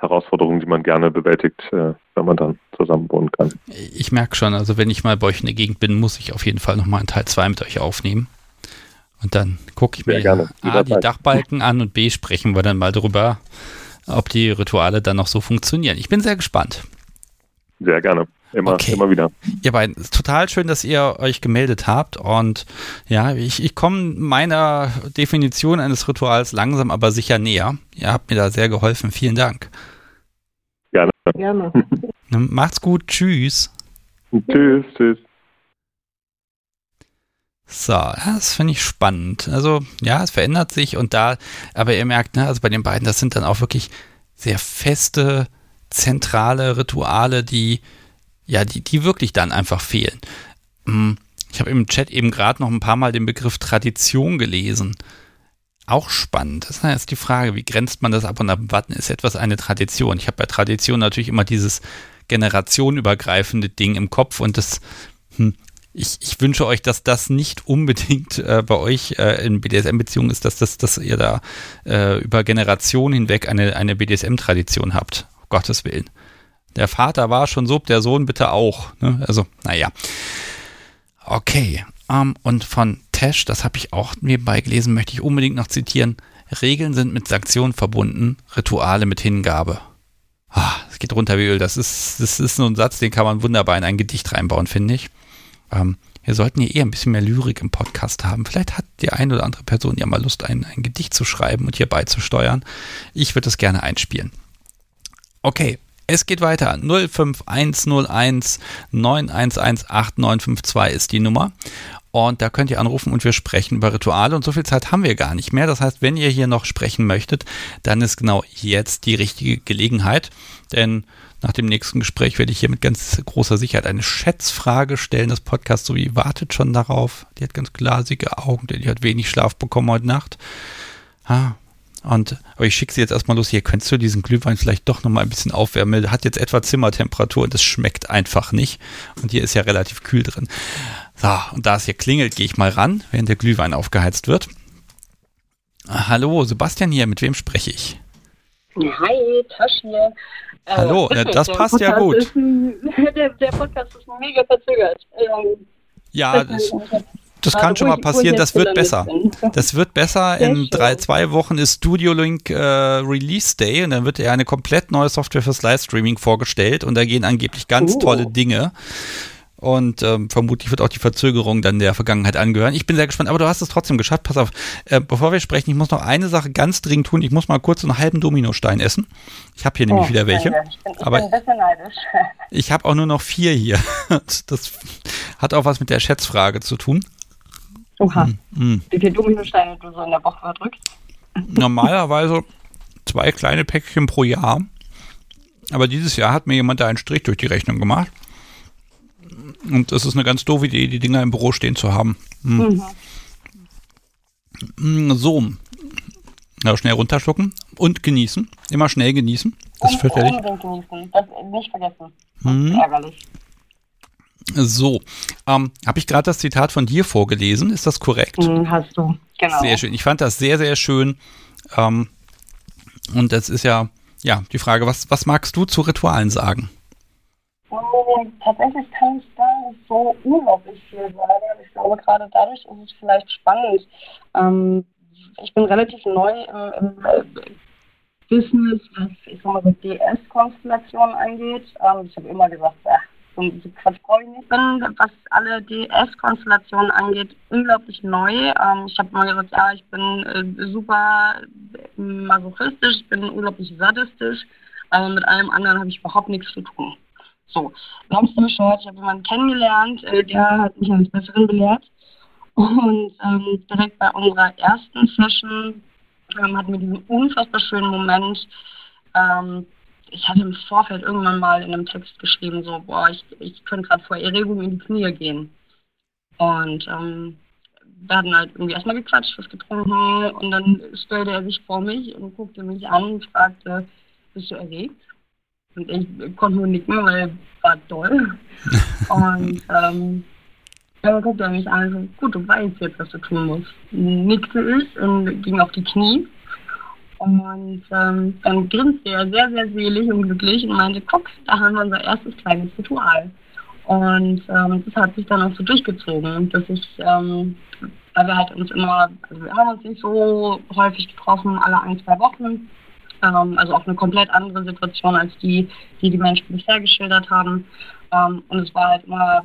Herausforderungen, die man gerne bewältigt, äh, wenn man dann zusammen wohnen kann. Ich merke schon, also wenn ich mal bei euch in der Gegend bin, muss ich auf jeden Fall nochmal einen Teil 2 mit euch aufnehmen. Und dann gucke ich mir gerne. A, die Dachbalken an und B, sprechen wir dann mal drüber, ob die Rituale dann noch so funktionieren. Ich bin sehr gespannt. Sehr gerne. Immer, Okay. immer wieder. Ihr beiden, es ist total schön, dass ihr euch gemeldet habt. Und ja, ich, ich komme meiner Definition eines Rituals langsam aber sicher näher. Ihr habt mir da sehr geholfen. Vielen Dank. Gerne. Gerne. Macht's gut. Tschüss. Tschüss, tschüss. So, das finde ich spannend. Also, ja, es verändert sich und da, aber ihr merkt, ne, also bei den beiden, das sind dann auch wirklich sehr feste, zentrale Rituale, die, ja, die, die wirklich dann einfach fehlen. Hm, Ich habe im Chat eben gerade noch ein paar Mal den Begriff Tradition gelesen. Auch spannend. Das ist jetzt die Frage, wie grenzt man das ab und ab wann ist etwas eine Tradition? Ich habe bei Tradition natürlich immer dieses generationenübergreifende Ding im Kopf und das, hm, ich, ich wünsche euch, dass das nicht unbedingt äh, bei euch äh, in BDSM-Beziehungen ist, dass, das, dass ihr da äh, über Generationen hinweg eine, eine BDSM-Tradition habt. Um Gottes Willen. Der Vater war schon so, der Sohn bitte auch. Ne? Also, naja. Okay. Ähm, und von Tesh, das habe ich auch nebenbei gelesen, möchte ich unbedingt noch zitieren. Regeln sind mit Sanktionen verbunden, Rituale mit Hingabe. Ah, es geht runter wie Öl. Das ist, das ist so ein Satz, den kann man wunderbar in ein Gedicht reinbauen, finde ich. Ähm, wir sollten hier eher ein bisschen mehr Lyrik im Podcast haben. Vielleicht hat die eine oder andere Person ja mal Lust, ein, ein Gedicht zu schreiben und hier beizusteuern. Ich würde es gerne einspielen. Okay, es geht weiter. 05101 911 8952 ist die Nummer. Und da könnt ihr anrufen und wir sprechen über Rituale. Und so viel Zeit haben wir gar nicht mehr. Das heißt, wenn ihr hier noch sprechen möchtet, dann ist genau jetzt die richtige Gelegenheit. Denn nach dem nächsten Gespräch werde ich hier mit ganz großer Sicherheit eine Schätzfrage stellen. Das Podcast sowie wartet schon darauf. Die hat ganz glasige Augen, denn die hat wenig Schlaf bekommen heute Nacht. Ah, und aber ich schicke sie jetzt erstmal los. Hier könntest du diesen Glühwein vielleicht doch noch mal ein bisschen aufwärmen. Der hat jetzt etwa Zimmertemperatur und es schmeckt einfach nicht. Und hier ist ja relativ kühl drin. So, und da es hier klingelt, gehe ich mal ran, während der Glühwein aufgeheizt wird. Hallo, Sebastian hier, mit wem spreche ich? Hi, Tasch hier. Äh, Hallo, äh, wirklich, das passt ja gut. Ein, der, der Podcast ist mega verzögert. Ähm, Ja, das, das kann schon mal passieren, das wird besser. Das wird besser. In drei, zwei Wochen ist Studio Link äh, Release Day und dann wird ja eine komplett neue Software fürs Livestreaming vorgestellt und da gehen angeblich ganz Oh. tolle Dinge. Und ähm, vermutlich wird auch die Verzögerung dann der Vergangenheit angehören. Ich bin sehr gespannt, aber du hast es trotzdem geschafft. Pass auf, äh, bevor wir sprechen, ich muss noch eine Sache ganz dringend tun. Ich muss mal kurz einen halben Dominostein essen. Ich habe hier nämlich Oh, wieder welche. Ich bin, ich Aber- bin ein bisschen neidisch. Ich habe auch nur noch vier hier. Das hat auch was mit der Schätzfrage zu tun. Oha, Mm. wie viele Dominosteine du so in der Woche verdrückst. normalerweise zwei kleine Päckchen pro Jahr. Aber dieses Jahr hat mir jemand da einen Strich durch die Rechnung gemacht. Und das ist eine ganz doofe Idee, die Dinger im Büro stehen zu haben. Hm. Mhm. Mm, So. Ja, schnell runterschlucken und genießen. Immer schnell genießen. Das ist fürchterlich. Unbedingt genießen. Das nicht vergessen. Mhm. Ärgerlich. So. Ähm, Habe ich gerade das Zitat von dir vorgelesen? Ist das korrekt? Mhm, hast du. Genau. Sehr schön. Ich fand das sehr, sehr schön. Ähm, und das ist ja, ja, die Frage, was, was magst du zu Ritualen sagen? Ähm, Tatsächlich kann ich da nicht so unglaublich viel sagen. Ich glaube, gerade dadurch ist es vielleicht spannend. Ähm, ich bin relativ neu im, im äh, Business, was ich sag mal so DS-Konstellationen angeht. Ähm, ich habe immer gesagt, ja, so so Quatsch brauche ich bin, was alle DS-Konstellationen angeht, unglaublich neu. Ähm, ich habe immer gesagt, ja, ich bin äh, super masochistisch, ich bin unglaublich sadistisch, aber mit allem anderen habe ich überhaupt nichts zu tun. So, long story short, ich habe jemanden kennengelernt, äh, der hat mich eines Besseren belehrt. Und ähm, direkt bei unserer ersten Session ähm, hatten wir diesen unfassbar schönen Moment. Ähm, ich hatte im Vorfeld irgendwann mal in einem Text geschrieben, so, boah, ich, ich könnte gerade vor Erregung in die Knie gehen. Und ähm, wir hatten halt irgendwie erstmal gequatscht, was getrunken und dann stellte er sich vor mich und guckte mich an und fragte, bist du erregt? Und ich konnte nur nicken, weil war toll. und ähm, dann guckte er mich an und so, gut, du weißt jetzt, was du tun musst. Nickte ich und ging auf die Knie. Und ähm, dann grinste er sehr, sehr selig und glücklich und meinte, guck, da haben wir unser erstes kleines Ritual. Und ähm, das hat sich dann auch so durchgezogen, dass ich, ähm, weil wir halt uns immer, also wir haben uns nicht so häufig getroffen, alle ein, zwei Wochen. Ähm, also auch eine komplett andere Situation als die, die die Menschen bisher geschildert haben. Ähm, und es war halt immer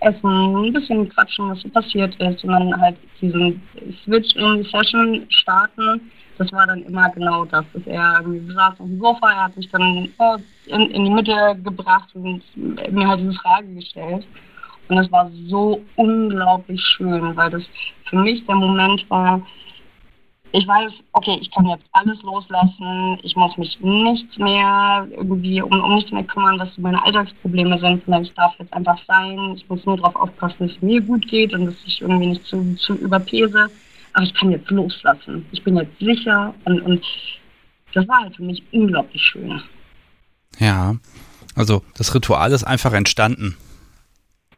Essen, ein bisschen quatschen, was so passiert ist und dann halt diesen Switch in die Session starten. Das war dann immer genau das, dass er irgendwie saß auf dem Sofa, er hat mich dann äh, in, in die Mitte gebracht und mir halt diese Frage gestellt. Und das war so unglaublich schön, weil das für mich der Moment war, ich weiß, okay, ich kann jetzt alles loslassen, ich muss mich nicht mehr irgendwie um, um nichts mehr kümmern, was meine Alltagsprobleme sind, sondern ich darf jetzt einfach sein, ich muss nur darauf aufpassen, dass es mir gut geht und dass ich irgendwie nicht zu, zu überpese, aber ich kann jetzt loslassen, ich bin jetzt sicher und, und das war halt für mich unglaublich schön. Ja, also das Ritual ist einfach entstanden.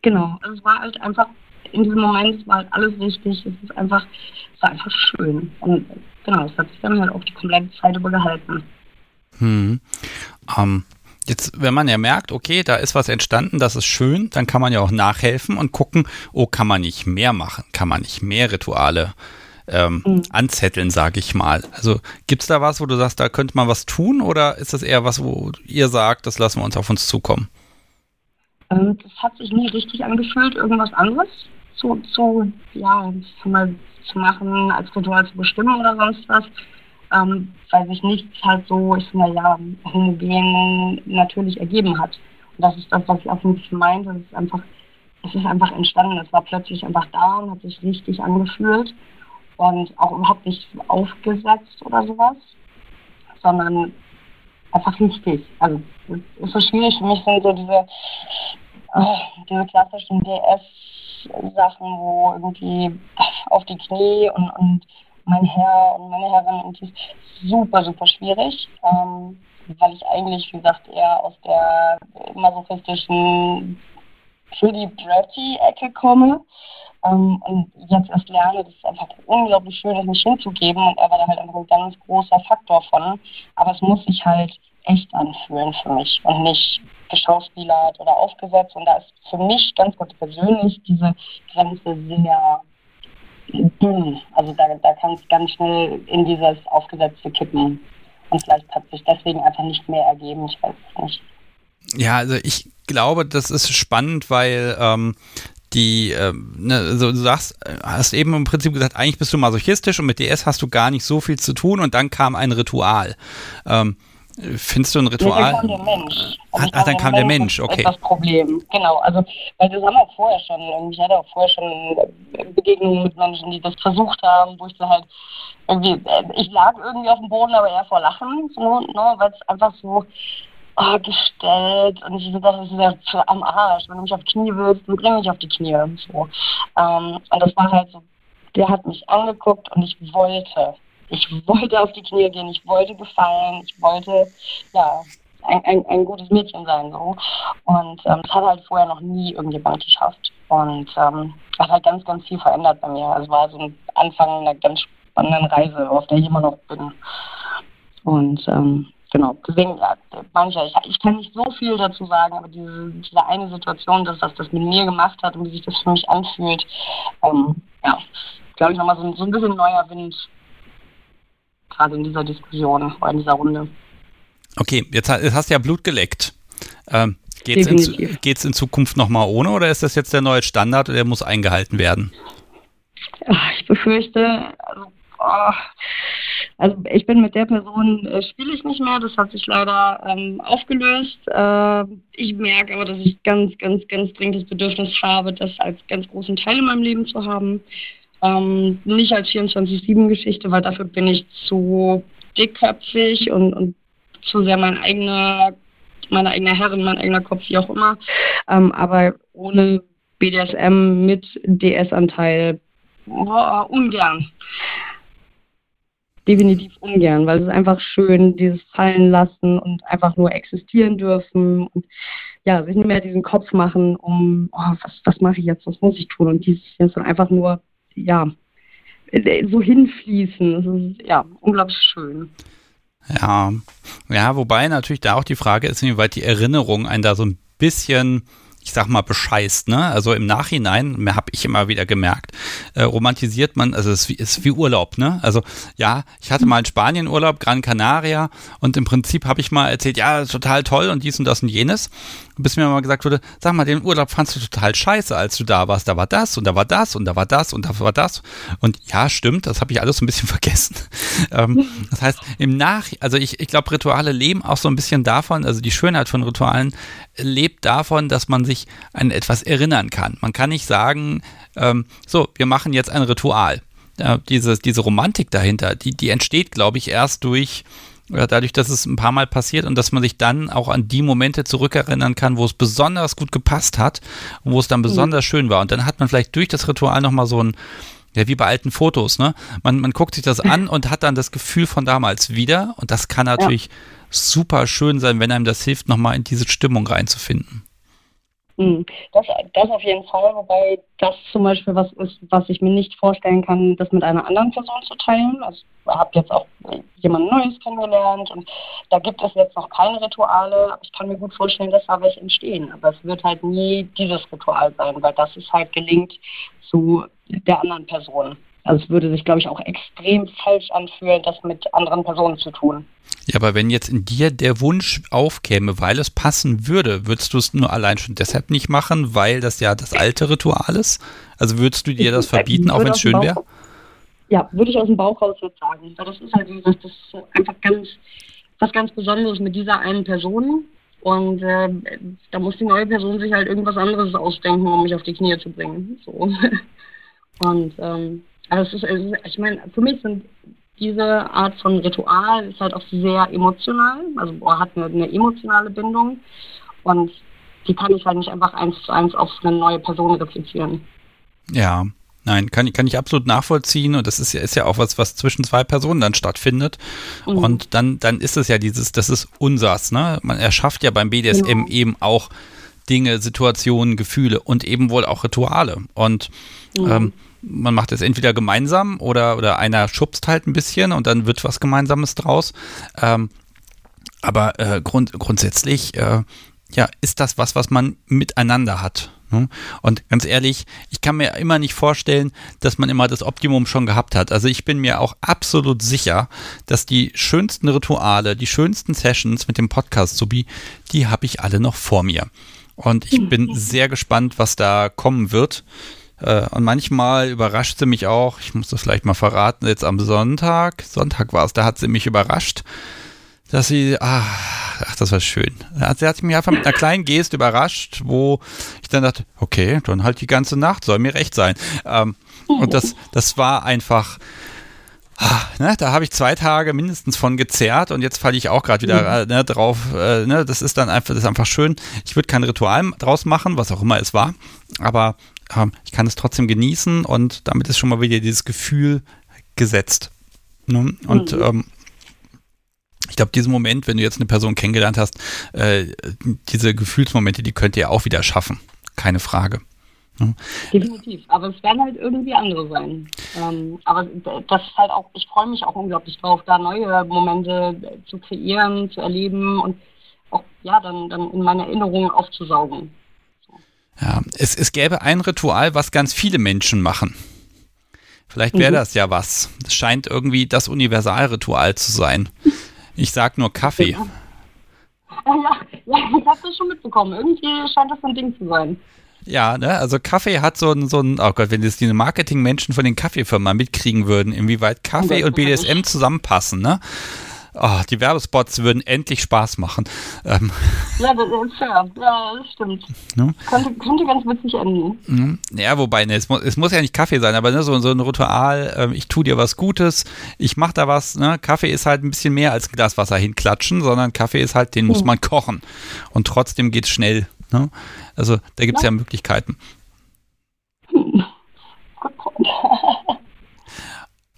Genau, also es war halt einfach in diesem Moment war halt alles richtig. Es ist einfach, es war einfach schön. Und genau, es hat sich dann halt auch die komplette Zeit über gehalten. Hm. Ähm, jetzt, wenn man ja merkt, okay, da ist was entstanden, das ist schön, dann kann man ja auch nachhelfen und gucken, oh, kann man nicht mehr machen? Kann man nicht mehr Rituale ähm, mhm. anzetteln, sage ich mal. Also gibt es da was, wo du sagst, da könnte man was tun oder ist das eher was, wo ihr sagt, das lassen wir uns auf uns zukommen? Ähm, das hat sich nie richtig angefühlt, irgendwas anderes zu, zu, ja, mal zu machen, als Ritual zu bestimmen oder sonst was. Ähm, weil sich nichts halt so, ich sag mal, ja, homogen natürlich ergeben hat. Und das ist das, was ich auch nicht meinte. Es ist einfach, es ist einfach entstanden. Es war plötzlich einfach da und hat sich richtig angefühlt und auch überhaupt nicht aufgesetzt oder sowas, sondern einfach richtig. Also es ist so schwierig für mich sind so diese, oh, diese klassischen DS Sachen, wo irgendwie auf die Knie und, und mein Herr und meine Herrin und die super, super schwierig, ähm, weil ich eigentlich, wie gesagt, eher aus der masochistischen pretty bratty Ecke komme ähm, und jetzt erst lerne, dass es einfach unglaublich schön ist, mich hinzugeben und er war da halt einfach ein ganz großer Faktor von, aber es muss sich halt echt anfühlen für mich und nicht geschauspielert oder aufgesetzt. Und da ist für mich ganz ganz persönlich diese Grenze sehr dünn. Also da, da kann es ganz schnell in dieses Aufgesetzte kippen. Und vielleicht hat sich deswegen einfach nicht mehr ergeben. Ich weiß es nicht. Ja, also ich glaube, das ist spannend, weil ähm, die, äh, ne, also du sagst, hast eben im Prinzip gesagt, eigentlich bist du masochistisch und mit DS hast du gar nicht so viel zu tun und dann kam ein Ritual. Ähm, Findest du ein Ritual? Nee, dann kam der Mensch. Also ah, dann kam der Mensch, okay. Das Problem, genau. Also, weil wir haben auch vorher schon, ich hatte auch vorher schon Begegnungen mit Menschen, die das versucht haben, wo ich so halt irgendwie, äh, ich lag irgendwie auf dem Boden, aber eher vor Lachen, so, ne, weil es einfach so oh, gestellt und ich dachte, das ist ja am Arsch. Wenn du mich auf die Knie willst, dann bring mich auf die Knie. So. Ähm, und das war halt so, der hat mich angeguckt und ich wollte ich wollte auf die Knie gehen, ich wollte gefallen, ich wollte, ja, ein, ein, ein gutes Mädchen sein, so. Und ähm, das hat halt vorher noch nie irgendjemand geschafft. Und ähm, das hat halt ganz, ganz viel verändert bei mir. Also war so ein Anfang einer ganz spannenden Reise, auf der ich immer noch bin. Und ähm, genau, deswegen, ja, mancher, ich, ich kann nicht so viel dazu sagen, aber diese, diese eine Situation, dass das das mit mir gemacht hat und wie sich das für mich anfühlt, ähm, ja, glaube ich nochmal so, so ein bisschen neuer Wind gerade in dieser Diskussion oder in dieser Runde. Okay, jetzt hast du ja Blut geleckt. Ähm, Geht es in, in, Zukunft nochmal ohne oder ist das jetzt der neue Standard und der muss eingehalten werden? Ich befürchte, also, oh, also ich bin mit der Person, äh, spiele ich nicht mehr, das hat sich leider ähm, aufgelöst. Äh, ich merke aber, dass ich ganz, ganz, ganz dringend das Bedürfnis habe, das als ganz großen Teil in meinem Leben zu haben. Ähm, nicht als 24-7-Geschichte, weil dafür bin ich zu dickköpfig und, und zu sehr mein eigener, meine eigene Herrin, mein eigener Kopf, wie auch immer. Ähm, aber ohne BDSM mit DS-Anteil ungern definitiv ungern, weil es ist einfach schön, dieses Fallen lassen und einfach nur existieren dürfen und ja, sich nicht mehr diesen Kopf machen, um, oh, was, was mache ich jetzt, was muss ich tun und dieses jetzt einfach nur, ja, so hinfließen. Das ist ja unglaublich schön. Ja, ja, wobei natürlich da auch die Frage ist, inwieweit die Erinnerung einen da so ein bisschen ich sag mal, bescheißt. Ne? Also im Nachhinein, mehr habe ich immer wieder gemerkt, äh, romantisiert man, also es ist wie, ist wie Urlaub. Ne? Also ja, ich hatte mal in Spanien Urlaub, Gran Canaria und im Prinzip habe ich mal erzählt, ja, total toll und dies und das und jenes bis mir mal gesagt wurde, sag mal, den Urlaub fandst du total scheiße, als du da warst. Da war das und da war das und da war das und da war das. Und ja, stimmt, das habe ich alles so ein bisschen vergessen. ähm, das heißt, im Nach, also ich, ich glaube, Rituale leben auch so ein bisschen davon, also die Schönheit von Ritualen lebt davon, dass man sich an etwas erinnern kann. Man kann nicht sagen, ähm, so, wir machen jetzt ein Ritual. Äh, diese, diese Romantik dahinter, die, die entsteht, glaube ich, erst durch ja, dadurch, dass es ein paar Mal passiert und dass man sich dann auch an die Momente zurückerinnern kann, wo es besonders gut gepasst hat und wo es dann mhm. besonders mhm. schön war. Und dann hat man vielleicht durch das Ritual nochmal so ein, ja, wie bei alten Fotos, ne? Man, man guckt sich das an und hat dann das Gefühl von damals wieder. Und das kann natürlich ja. Super schön sein, wenn einem das hilft, nochmal in diese Stimmung reinzufinden. Hm, das, das auf jeden Fall, wobei das zum Beispiel was ist, was ich mir nicht vorstellen kann, das mit einer anderen Person zu teilen. Also ich habe jetzt auch jemand Neues kennengelernt und da gibt es jetzt noch keine Rituale, ich kann mir gut vorstellen, dass da welche entstehen. Aber es wird halt nie dieses Ritual sein, weil das ist halt gelingt zu der anderen Person. Also es würde sich, glaube ich, auch extrem falsch anfühlen, das mit anderen Personen zu tun. Ja, aber wenn jetzt in dir der Wunsch aufkäme, weil es passen würde, würdest du es nur allein schon deshalb nicht machen, weil das ja das alte Ritual ist? Also würdest du dir das verbieten, auch wenn es schön wäre? Ja, würde ich aus dem Bauch raus jetzt sagen. Das ist halt das ist einfach ganz, was ganz Besonderes mit dieser einen Person. Und äh, da muss die neue Person sich halt irgendwas anderes ausdenken, um mich auf die Knie zu bringen. So. Und ähm, also es ist, ich meine, für mich sind diese Art von Ritual ist halt auch sehr emotional, also boah, hat eine, eine emotionale Bindung und die kann ich halt nicht einfach eins zu eins auf eine neue Person replizieren. Ja, Nein, kann, kann ich absolut nachvollziehen und das ist ja, ist ja auch was, was zwischen zwei Personen dann stattfindet. Mhm. Und dann, dann ist es ja dieses, das ist unsers, ne? Man erschafft ja beim BDSM genau. eben auch Dinge, Situationen, Gefühle und eben wohl auch Rituale. Und mhm. ähm, man macht es entweder gemeinsam oder, oder einer schubst halt ein bisschen und dann wird was Gemeinsames draus. Ähm, aber äh, grund, grundsätzlich, äh, ja, ist das was, was man miteinander hat. Ne? Und ganz ehrlich, ich kann mir immer nicht vorstellen, dass man immer das Optimum schon gehabt hat. Also ich bin mir auch absolut sicher, dass die schönsten Rituale, die schönsten Sessions mit dem Podcast Subi, die habe ich alle noch vor mir. Und ich bin sehr gespannt, was da kommen wird. Äh, und manchmal überrascht sie mich auch, ich muss das vielleicht mal verraten, jetzt am Sonntag, Sonntag war es, da hat sie mich überrascht, dass sie, ach, ach das war schön. Sie hat mich einfach mit einer kleinen Geste überrascht, wo ich dann dachte, okay, dann halt die ganze Nacht, soll mir recht sein. Ähm, und das, das war einfach, ne, da habe ich zwei Tage mindestens von gezerrt und jetzt falle ich auch gerade wieder mhm. äh, ne, drauf. Äh, ne, das ist dann einfach, das ist einfach schön. Ich würde kein Ritual draus machen, was auch immer es war, aber äh, ich kann es trotzdem genießen und damit ist schon mal wieder dieses Gefühl gesetzt. Ne? Und mhm. ähm, ich glaube, diesen Moment, wenn du jetzt eine Person kennengelernt hast, äh, diese Gefühlsmomente, die könnt ihr auch wieder schaffen. Keine Frage. Definitiv, aber es werden halt irgendwie andere sein. Ähm, aber das ist halt auch, ich freue mich auch unglaublich drauf, da neue Momente zu kreieren, zu erleben und auch ja dann, dann in meine Erinnerungen aufzusaugen. Ja, es, es gäbe ein Ritual, was ganz viele Menschen machen. Vielleicht wäre mhm. das ja was. Es scheint irgendwie das Universalritual zu sein. Ich sag nur Kaffee. Ja, ja, ja ich habe das schon mitbekommen. Irgendwie scheint das ein Ding zu sein. Ja, ne, also Kaffee hat so ein, so ein, oh Gott, wenn jetzt die Marketingmenschen von den Kaffeefirmen mitkriegen würden, inwieweit Kaffee und BDSM zusammenpassen, ne? oh, die Werbespots würden endlich Spaß machen. Ähm, Ja, das ist. Ja, das stimmt. Ne? Könnte, könnte ganz witzig enden. Mhm. Ja, wobei, ne, es, muss, es muss ja nicht Kaffee sein, aber ne, so, so ein Ritual, ähm, ich tue dir was Gutes, ich mache da was, ne? Kaffee ist halt ein bisschen mehr als Glas Wasser hinklatschen, sondern Kaffee ist halt, den muss Mhm. man kochen. Und trotzdem geht's schnell. Ne? Also da gibt's ja. Möglichkeiten. Gut Point.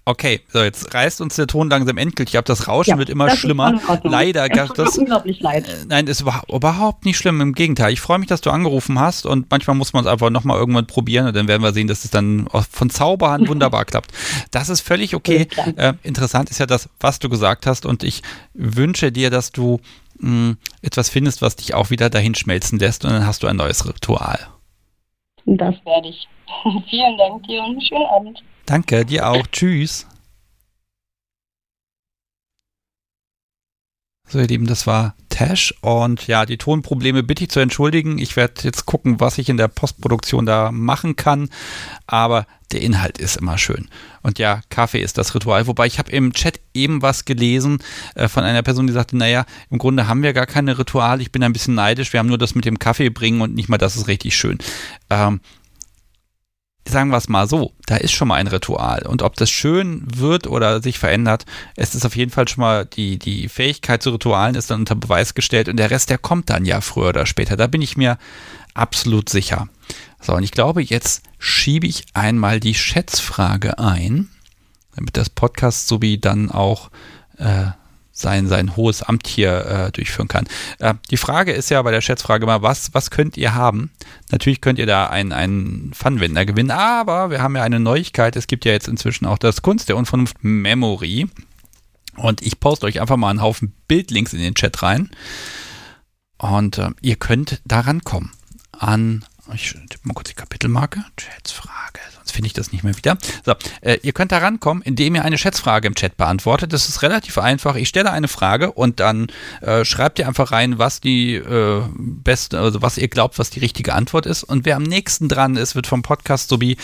Okay, so jetzt reißt uns der Ton langsam endgültig. Ich glaube, das Rauschen Ja, wird immer schlimmer. Leider Es gab das. unglaublich leid. Äh, Nein, ist überha- überhaupt nicht schlimm. Im Gegenteil. Ich freue mich, dass du angerufen hast und manchmal muss man es einfach nochmal irgendwann probieren und dann werden wir sehen, dass es dann von Zauberhand wunderbar klappt. Das ist völlig okay. Äh, interessant ist ja das, was du gesagt hast und ich wünsche dir, dass du mh, etwas findest, was dich auch wieder dahin schmelzen lässt und dann hast du ein neues Ritual. Das werde ich. Vielen Dank dir und einen schönen Abend. Danke, dir auch. Tschüss. So, ihr Lieben, das war Tash und ja, die Tonprobleme bitte ich zu entschuldigen. Ich werde jetzt gucken, was ich in der Postproduktion da machen kann, aber der Inhalt ist immer schön. Und ja, Kaffee ist das Ritual. Wobei ich habe im Chat eben was gelesen äh, von einer Person, die sagte, naja, im Grunde haben wir gar keine Rituale. Ich bin ein bisschen neidisch. Wir haben nur das mit dem Kaffee bringen und nicht mal das ist richtig schön. Ähm, sagen wir es mal so, da ist schon mal ein Ritual. Und ob das schön wird oder sich verändert, es ist auf jeden Fall schon mal die, die Fähigkeit zu Ritualen ist dann unter Beweis gestellt und der Rest, der kommt dann ja früher oder später. Da bin ich mir absolut sicher. So, und ich glaube, jetzt schiebe ich einmal die Schätzfrage ein, damit das Podcast sowie dann auch äh, sein, sein hohes Amt hier äh, durchführen kann. Äh, die Frage ist ja bei der Schätzfrage mal, was, was könnt ihr haben? Natürlich könnt ihr da einen, einen Fun-Wender gewinnen, aber wir haben ja eine Neuigkeit. Es gibt ja jetzt inzwischen auch das Kunst der Unvernunft Memory. Und ich poste euch einfach mal einen Haufen Bildlinks in den Chat rein. Und äh, ihr könnt da rankommen. An, ich tippe mal kurz die Kapitelmarke. Schätzfrage, sonst finde ich das nicht mehr wieder. So, äh, ihr könnt da rankommen, indem ihr eine Schätzfrage im Chat beantwortet. Das ist relativ einfach. Ich stelle eine Frage und dann äh, schreibt ihr einfach rein, was die äh, beste, also was ihr glaubt, was die richtige Antwort ist. Und wer am nächsten dran ist, wird vom Podcast sowie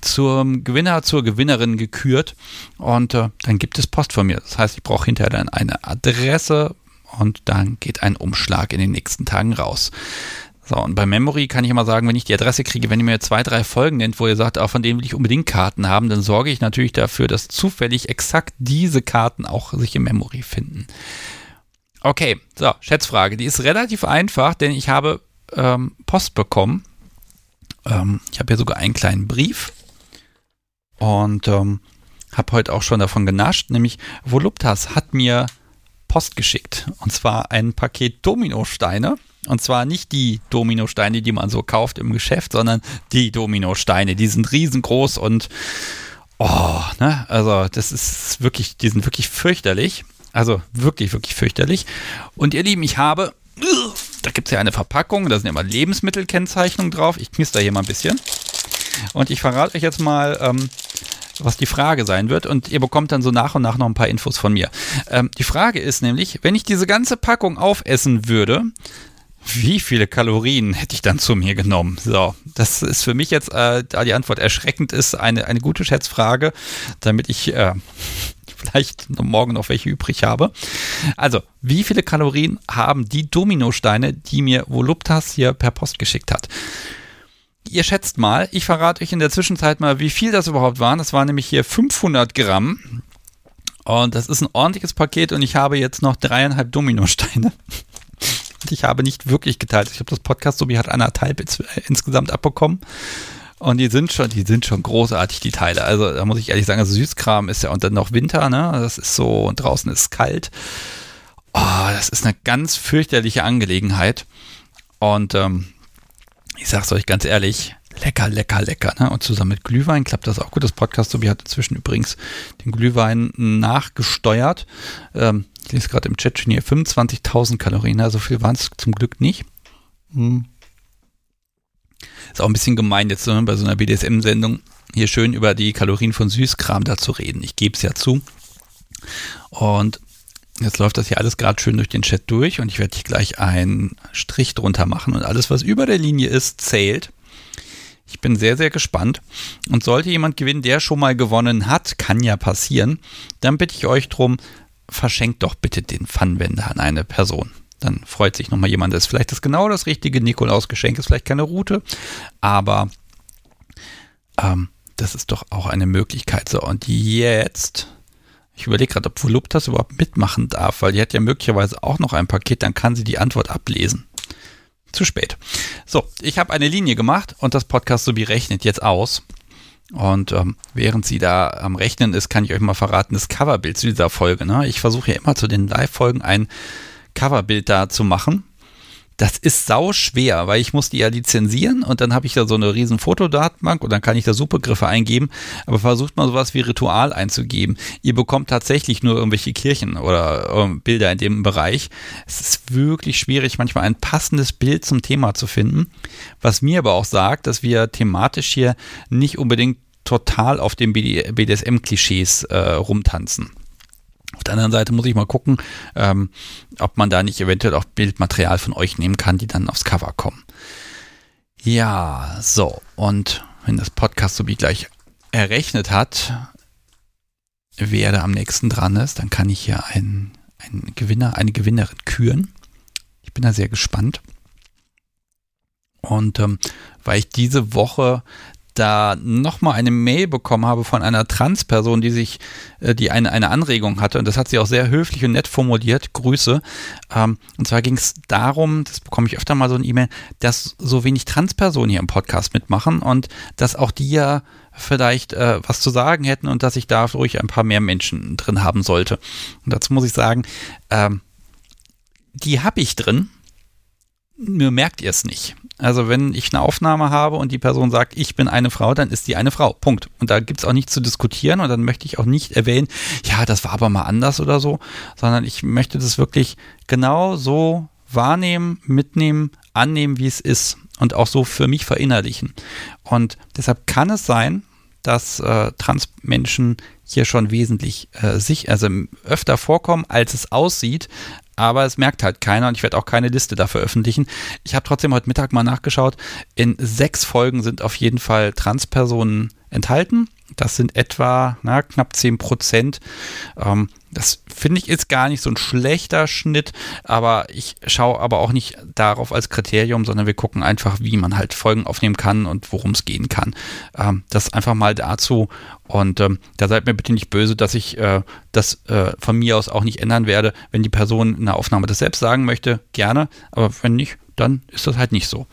zum Gewinner, zur Gewinnerin gekürt. Und äh, dann gibt es Post von mir. Das heißt, ich brauche hinterher dann eine Adresse und dann geht ein Umschlag in den nächsten Tagen raus. So, und bei Memory kann ich immer sagen, wenn ich die Adresse kriege, wenn ihr mir zwei, drei Folgen nennt, wo ihr sagt, auch von denen will ich unbedingt Karten haben, dann sorge ich natürlich dafür, dass zufällig exakt diese Karten auch sich im Memory finden. Okay, so, Schätzfrage. Die ist relativ einfach, denn ich habe ähm, Post bekommen. Ähm, ich habe hier sogar einen kleinen Brief und ähm, habe heute auch schon davon genascht, nämlich Voluptas hat mir Post geschickt. Und zwar ein Paket Dominosteine. Und zwar nicht die Dominosteine, die man so kauft im Geschäft, sondern die Dominosteine. Die sind riesengroß und oh, ne? Also, das ist wirklich, die sind wirklich fürchterlich. Also wirklich, wirklich fürchterlich. Und ihr Lieben, ich habe, da gibt es ja eine Verpackung, da sind immer Lebensmittelkennzeichnungen drauf. Ich knister hier mal ein bisschen. Und ich verrate euch jetzt mal, ähm, was die Frage sein wird und ihr bekommt dann so nach und nach noch ein paar Infos von mir. Ähm, die Frage ist nämlich, wenn ich diese ganze Packung aufessen würde, wie viele Kalorien hätte ich dann zu mir genommen? So, das ist für mich jetzt, äh, da die Antwort erschreckend ist, eine, eine gute Schätzfrage, damit ich äh, vielleicht morgen noch welche übrig habe. Also, wie viele Kalorien haben die Dominosteine, die mir Voluptas hier per Post geschickt hat? Ihr schätzt mal, ich verrate euch in der Zwischenzeit mal, wie viel das überhaupt waren. Das waren nämlich hier 500 Gramm. Und das ist ein ordentliches Paket und ich habe jetzt noch dreieinhalb Dominosteine. Ich habe nicht wirklich geteilt. Ich habe das Podcast, Sobi hat anderthalb äh, insgesamt abbekommen. Und die sind schon, die sind schon großartig, die Teile. Also da muss ich ehrlich sagen, also Süßkram ist ja und dann noch Winter, ne? Das ist so, und draußen ist es kalt. Oh, das ist eine ganz fürchterliche Angelegenheit. Und ähm, ich sag's euch ganz ehrlich, lecker, lecker, lecker. Ne? Und zusammen mit Glühwein klappt das auch gut. Das Podcast Sobi hat inzwischen übrigens den Glühwein nachgesteuert. Ähm, ich lese gerade im Chat schon hier 25.000 Kalorien. Also viel waren es zum Glück nicht. Hm. Ist auch ein bisschen gemein jetzt ne, bei so einer BDSM-Sendung hier schön über die Kalorien von Süßkram da zu reden. Ich gebe es ja zu. Und jetzt läuft das hier alles gerade schön durch den Chat durch und ich werde hier gleich einen Strich drunter machen und alles, was über der Linie ist, zählt. Ich bin sehr, sehr gespannt. Und sollte jemand gewinnen, der schon mal gewonnen hat, kann ja passieren, dann bitte ich euch drum, verschenkt doch bitte den Pfannenwender an eine Person. Dann freut sich nochmal jemand, das ist vielleicht das genau das richtige Nikolausgeschenk, ist vielleicht keine Route, aber ähm, das ist doch auch eine Möglichkeit. So, und jetzt, ich überlege gerade, ob Voluptas überhaupt mitmachen darf, weil die hat ja möglicherweise auch noch ein Paket, dann kann sie die Antwort ablesen. Zu spät. So, ich habe eine Linie gemacht und das Podcast sowie rechnet jetzt aus. Und ähm, während sie da am Rechnen ist, kann ich euch mal verraten, das Coverbild zu dieser Folge. Ne? Ich versuche ja immer zu den Live-Folgen ein Coverbild da zu machen. Das ist sau schwer, weil ich muss die ja lizenzieren und dann habe ich da so eine riesen Fotodatenbank und dann kann ich da Supergriffe eingeben. Aber versucht mal sowas wie Ritual einzugeben. Ihr bekommt tatsächlich nur irgendwelche Kirchen oder äh, Bilder in dem Bereich. Es ist wirklich schwierig, manchmal ein passendes Bild zum Thema zu finden. Was mir aber auch sagt, dass wir thematisch hier nicht unbedingt total auf den BDSM-Klischees äh, rumtanzen. Auf der anderen Seite muss ich mal gucken, ähm, ob man da nicht eventuell auch Bildmaterial von euch nehmen kann, die dann aufs Cover kommen. Ja, so. Und wenn das Podcast so wie gleich errechnet hat, wer da am nächsten dran ist, dann kann ich hier einen, einen Gewinner, eine Gewinnerin küren. Ich bin da sehr gespannt. Und ähm, weil ich diese Woche da nochmal eine Mail bekommen habe von einer Transperson, die sich, äh, die eine, eine Anregung hatte, und das hat sie auch sehr höflich und nett formuliert, Grüße. Ähm, und zwar ging es darum, das bekomme ich öfter mal so ein E-Mail, dass so wenig Transpersonen hier im Podcast mitmachen und dass auch die ja vielleicht äh, was zu sagen hätten und dass ich da ruhig ein paar mehr Menschen drin haben sollte. Und dazu muss ich sagen, ähm, die habe ich drin, nur merkt ihr es nicht. Also wenn ich eine Aufnahme habe und die Person sagt, ich bin eine Frau, dann ist die eine Frau. Punkt. Und da gibt es auch nichts zu diskutieren und dann möchte ich auch nicht erwähnen, ja, das war aber mal anders oder so, sondern ich möchte das wirklich genau so wahrnehmen, mitnehmen, annehmen, wie es ist und auch so für mich verinnerlichen. Und deshalb kann es sein, dass äh, Transmenschen hier schon wesentlich äh, sich, also öfter vorkommen, als es aussieht, aber es merkt halt keiner und ich werde auch keine Liste da veröffentlichen. Ich habe trotzdem heute Mittag mal nachgeschaut. In sechs Folgen sind auf jeden Fall Transpersonen enthalten. Das sind etwa na, knapp 10 Prozent. Ähm, das finde ich ist gar nicht so ein schlechter Schnitt, aber ich schaue aber auch nicht darauf als Kriterium, sondern wir gucken einfach, wie man halt Folgen aufnehmen kann und worum es gehen kann. Ähm, das einfach mal dazu. Und ähm, da seid mir bitte nicht böse, dass ich äh, das äh, von mir aus auch nicht ändern werde. Wenn die Person in der Aufnahme das selbst sagen möchte, gerne. Aber wenn nicht, dann ist das halt nicht so.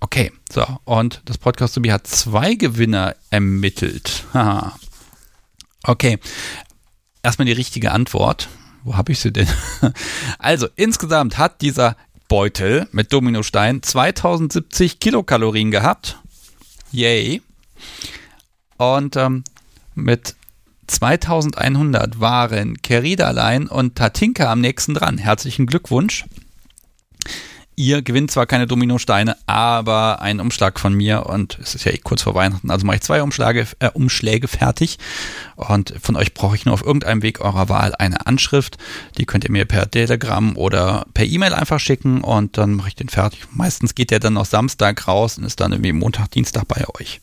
Okay, so. Und das Podcast Subi hat zwei Gewinner ermittelt. Haha. Okay. Erstmal die richtige Antwort. Wo habe ich sie denn? Also, insgesamt hat dieser Beutel mit Dominostein 2070 Kilokalorien gehabt. Yay. Und ähm, mit 2100 waren Keridalein und Tatinka am nächsten dran. Herzlichen Glückwunsch. Ihr gewinnt zwar keine Dominosteine, aber einen Umschlag von mir und es ist ja eh kurz vor Weihnachten, also mache ich zwei Umschläge, äh, Umschläge fertig und von euch brauche ich nur auf irgendeinem Weg eurer Wahl eine Anschrift. Die könnt ihr mir per Telegram oder per E-Mail einfach schicken und dann mache ich den fertig. Meistens geht der dann noch Samstag raus und ist dann irgendwie Montag, Dienstag bei euch.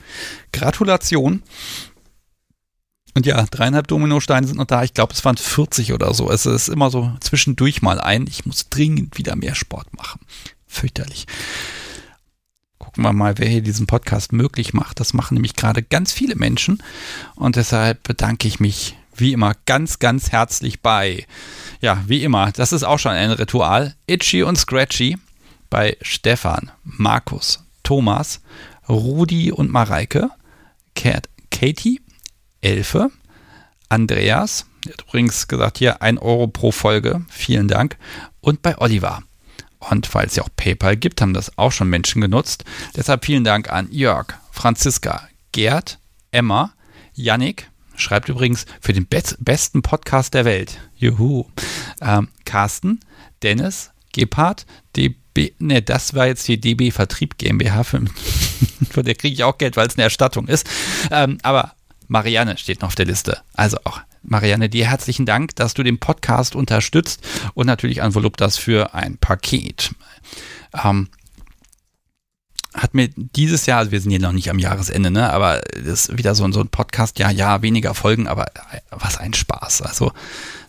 Gratulation. Und ja, dreieinhalb Dominosteine sind noch da. Ich glaube, es waren 40 oder so. Es ist immer so zwischendurch mal ein. Ich muss dringend wieder mehr Sport machen. Fürchterlich. Gucken wir mal, wer hier diesen Podcast möglich macht. Das machen nämlich gerade ganz viele Menschen. Und deshalb bedanke ich mich wie immer ganz, ganz herzlich bei, ja, wie immer, das ist auch schon ein Ritual, Itchy und Scratchy bei Stefan, Markus, Thomas, Rudi und Mareike, Kat, Katie, Elfe, Andreas, der hat übrigens gesagt hier 1 Euro pro Folge, vielen Dank, und bei Oliver. Und falls es ja auch PayPal gibt, haben das auch schon Menschen genutzt. Deshalb vielen Dank an Jörg, Franziska, Gerd, Emma, Yannick, schreibt übrigens für den be besten Podcast der Welt. Juhu. Ähm, Carsten, Dennis, Gebhardt, DB, ne, das war jetzt die DB Vertrieb GmbH, von der kriege ich auch Geld, weil es eine Erstattung ist. Ähm, aber Marianne steht noch auf der Liste. Also auch Marianne, dir herzlichen Dank, dass du den Podcast unterstützt und natürlich an Voluptas für ein Paket. Ähm, hat mir dieses Jahr, also wir sind hier noch nicht am Jahresende, ne, aber das ist wieder so, so ein Podcast, ja, ja, weniger Folgen, aber was ein Spaß. Also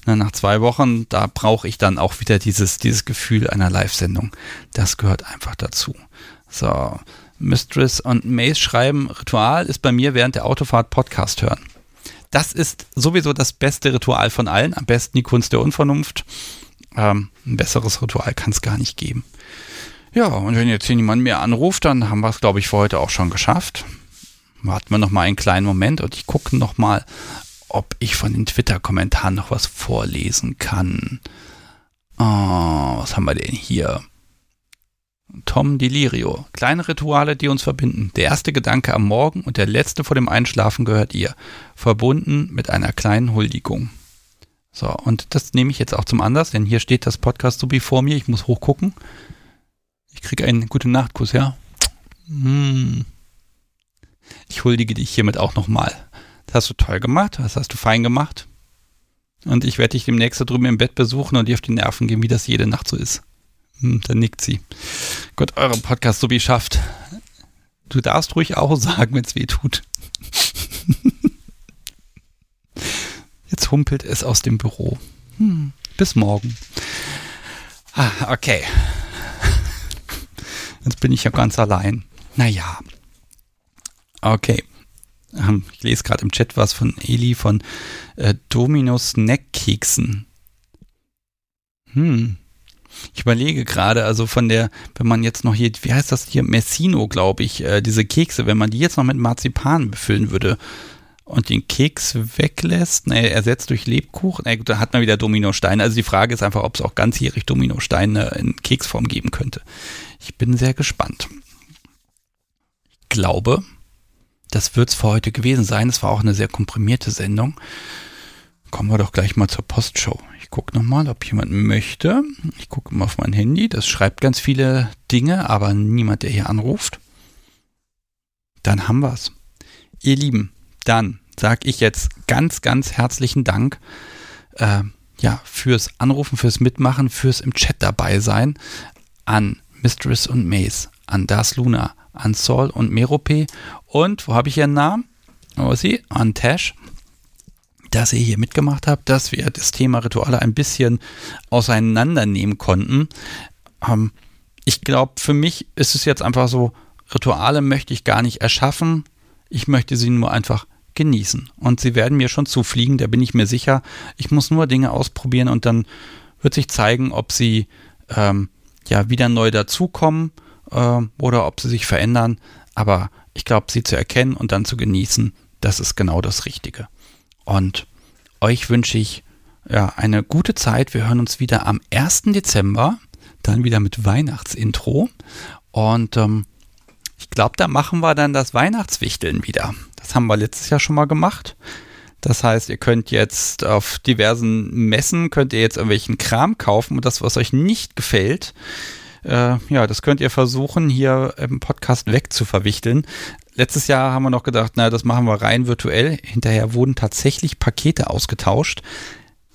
ne, nach zwei Wochen, da brauche ich dann auch wieder dieses, dieses Gefühl einer Live-Sendung. Das gehört einfach dazu. So, Mistress und Mace schreiben, Ritual ist bei mir während der Autofahrt Podcast hören. Das ist sowieso das beste Ritual von allen, am besten die Kunst der Unvernunft. Ähm, ein besseres Ritual kann es gar nicht geben. Ja, und wenn jetzt hier niemand mehr anruft, dann haben wir es, glaube ich, für heute auch schon geschafft. Warten wir noch mal einen kleinen Moment und ich gucke noch mal, ob ich von den Twitter-Kommentaren noch was vorlesen kann. Oh, was haben wir denn hier? Tom Delirio. Kleine Rituale, die uns verbinden. Der erste Gedanke am Morgen und der letzte vor dem Einschlafen gehört ihr. Verbunden mit einer kleinen Huldigung. So, und das nehme ich jetzt auch zum Anlass, denn hier steht das Podcast Subi vor mir. Ich muss hochgucken. Ich kriege einen guten Nachtkuss, ja? Hm. Ich huldige dich hiermit auch nochmal. Das hast du toll gemacht, das hast du fein gemacht. Und ich werde dich demnächst da drüben im Bett besuchen und dir auf die Nerven gehen, wie das jede Nacht so ist. Hm, dann nickt sie. Gott, eure Podcast Subi schafft. Du darfst ruhig auch sagen, wenn es weh tut. Jetzt humpelt es aus dem Büro. Hm, bis morgen. Ah, okay. Jetzt bin ich ja ganz allein. Naja. Okay. Ähm, ich lese gerade im Chat was von Eli von äh, Dominos Neckkeksen. Hm. Ich überlege gerade, also von der, wenn man jetzt noch hier, wie heißt das hier, Messino, glaube ich, äh, diese Kekse, wenn man die jetzt noch mit Marzipan befüllen würde und den Keks weglässt, ne, ersetzt durch Lebkuchen, ne, gut, dann hat man wieder Dominosteine. Also die Frage ist einfach, ob es auch ganzjährig Dominosteine in Keksform geben könnte. Ich bin sehr gespannt. Ich glaube, das wird es für heute gewesen sein. Es war auch eine sehr komprimierte Sendung. Kommen wir doch gleich mal zur Postshow. Ich gucke nochmal, ob jemand möchte. Ich gucke mal auf mein Handy. Das schreibt ganz viele Dinge, aber niemand, der hier anruft. Dann haben wir es. Ihr Lieben, dann sage ich jetzt ganz, ganz herzlichen Dank äh, ja, fürs Anrufen, fürs Mitmachen, fürs im Chat dabei sein an Mistress und Mace, an Das Luna, an Saul und Merope und, wo habe ich ihren Namen? Wo ist sie? An Tash dass ihr hier mitgemacht habt, dass wir das Thema Rituale ein bisschen auseinandernehmen konnten. Ähm, ich glaube, für mich ist es jetzt einfach so, Rituale möchte ich gar nicht erschaffen. Ich möchte sie nur einfach genießen. Und sie werden mir schon zufliegen, da bin ich mir sicher. Ich muss nur Dinge ausprobieren und dann wird sich zeigen, ob sie ähm, ja wieder neu dazukommen äh, oder ob sie sich verändern. Aber ich glaube, sie zu erkennen und dann zu genießen, das ist genau das Richtige. Und euch wünsche ich ja eine gute Zeit. Wir hören uns wieder am 1. Dezember, dann wieder mit Weihnachtsintro. Und ähm, ich glaube, da machen wir dann das Weihnachtswichteln wieder. Das haben wir letztes Jahr schon mal gemacht. Das heißt, ihr könnt jetzt auf diversen Messen, könnt ihr jetzt irgendwelchen Kram kaufen und das, was euch nicht gefällt, äh, ja, das könnt ihr versuchen, hier im Podcast wegzuverwichteln. Letztes Jahr haben wir noch gedacht, na, das machen wir rein virtuell. Hinterher wurden tatsächlich Pakete ausgetauscht.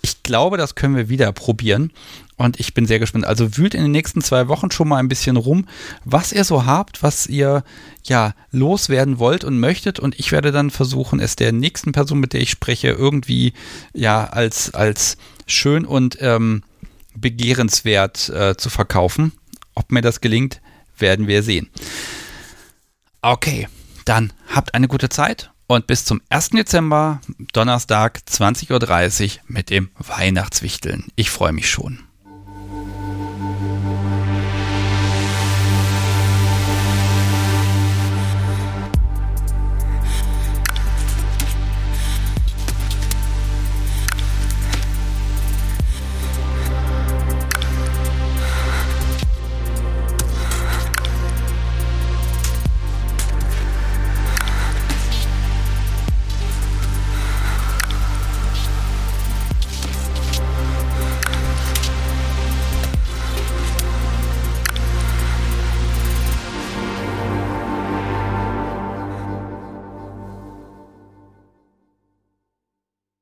Ich glaube, das können wir wieder probieren. Und ich bin sehr gespannt. Also wühlt in den nächsten zwei Wochen schon mal ein bisschen rum, was ihr so habt, was ihr ja loswerden wollt und möchtet. Und ich werde dann versuchen, es der nächsten Person, mit der ich spreche, irgendwie ja als, als schön und ähm, begehrenswert äh, zu verkaufen. Ob mir das gelingt, werden wir sehen. Okay, dann habt eine gute Zeit und bis zum 1. Dezember, Donnerstag, 20.30 Uhr mit dem Weihnachtswichteln. Ich freue mich schon.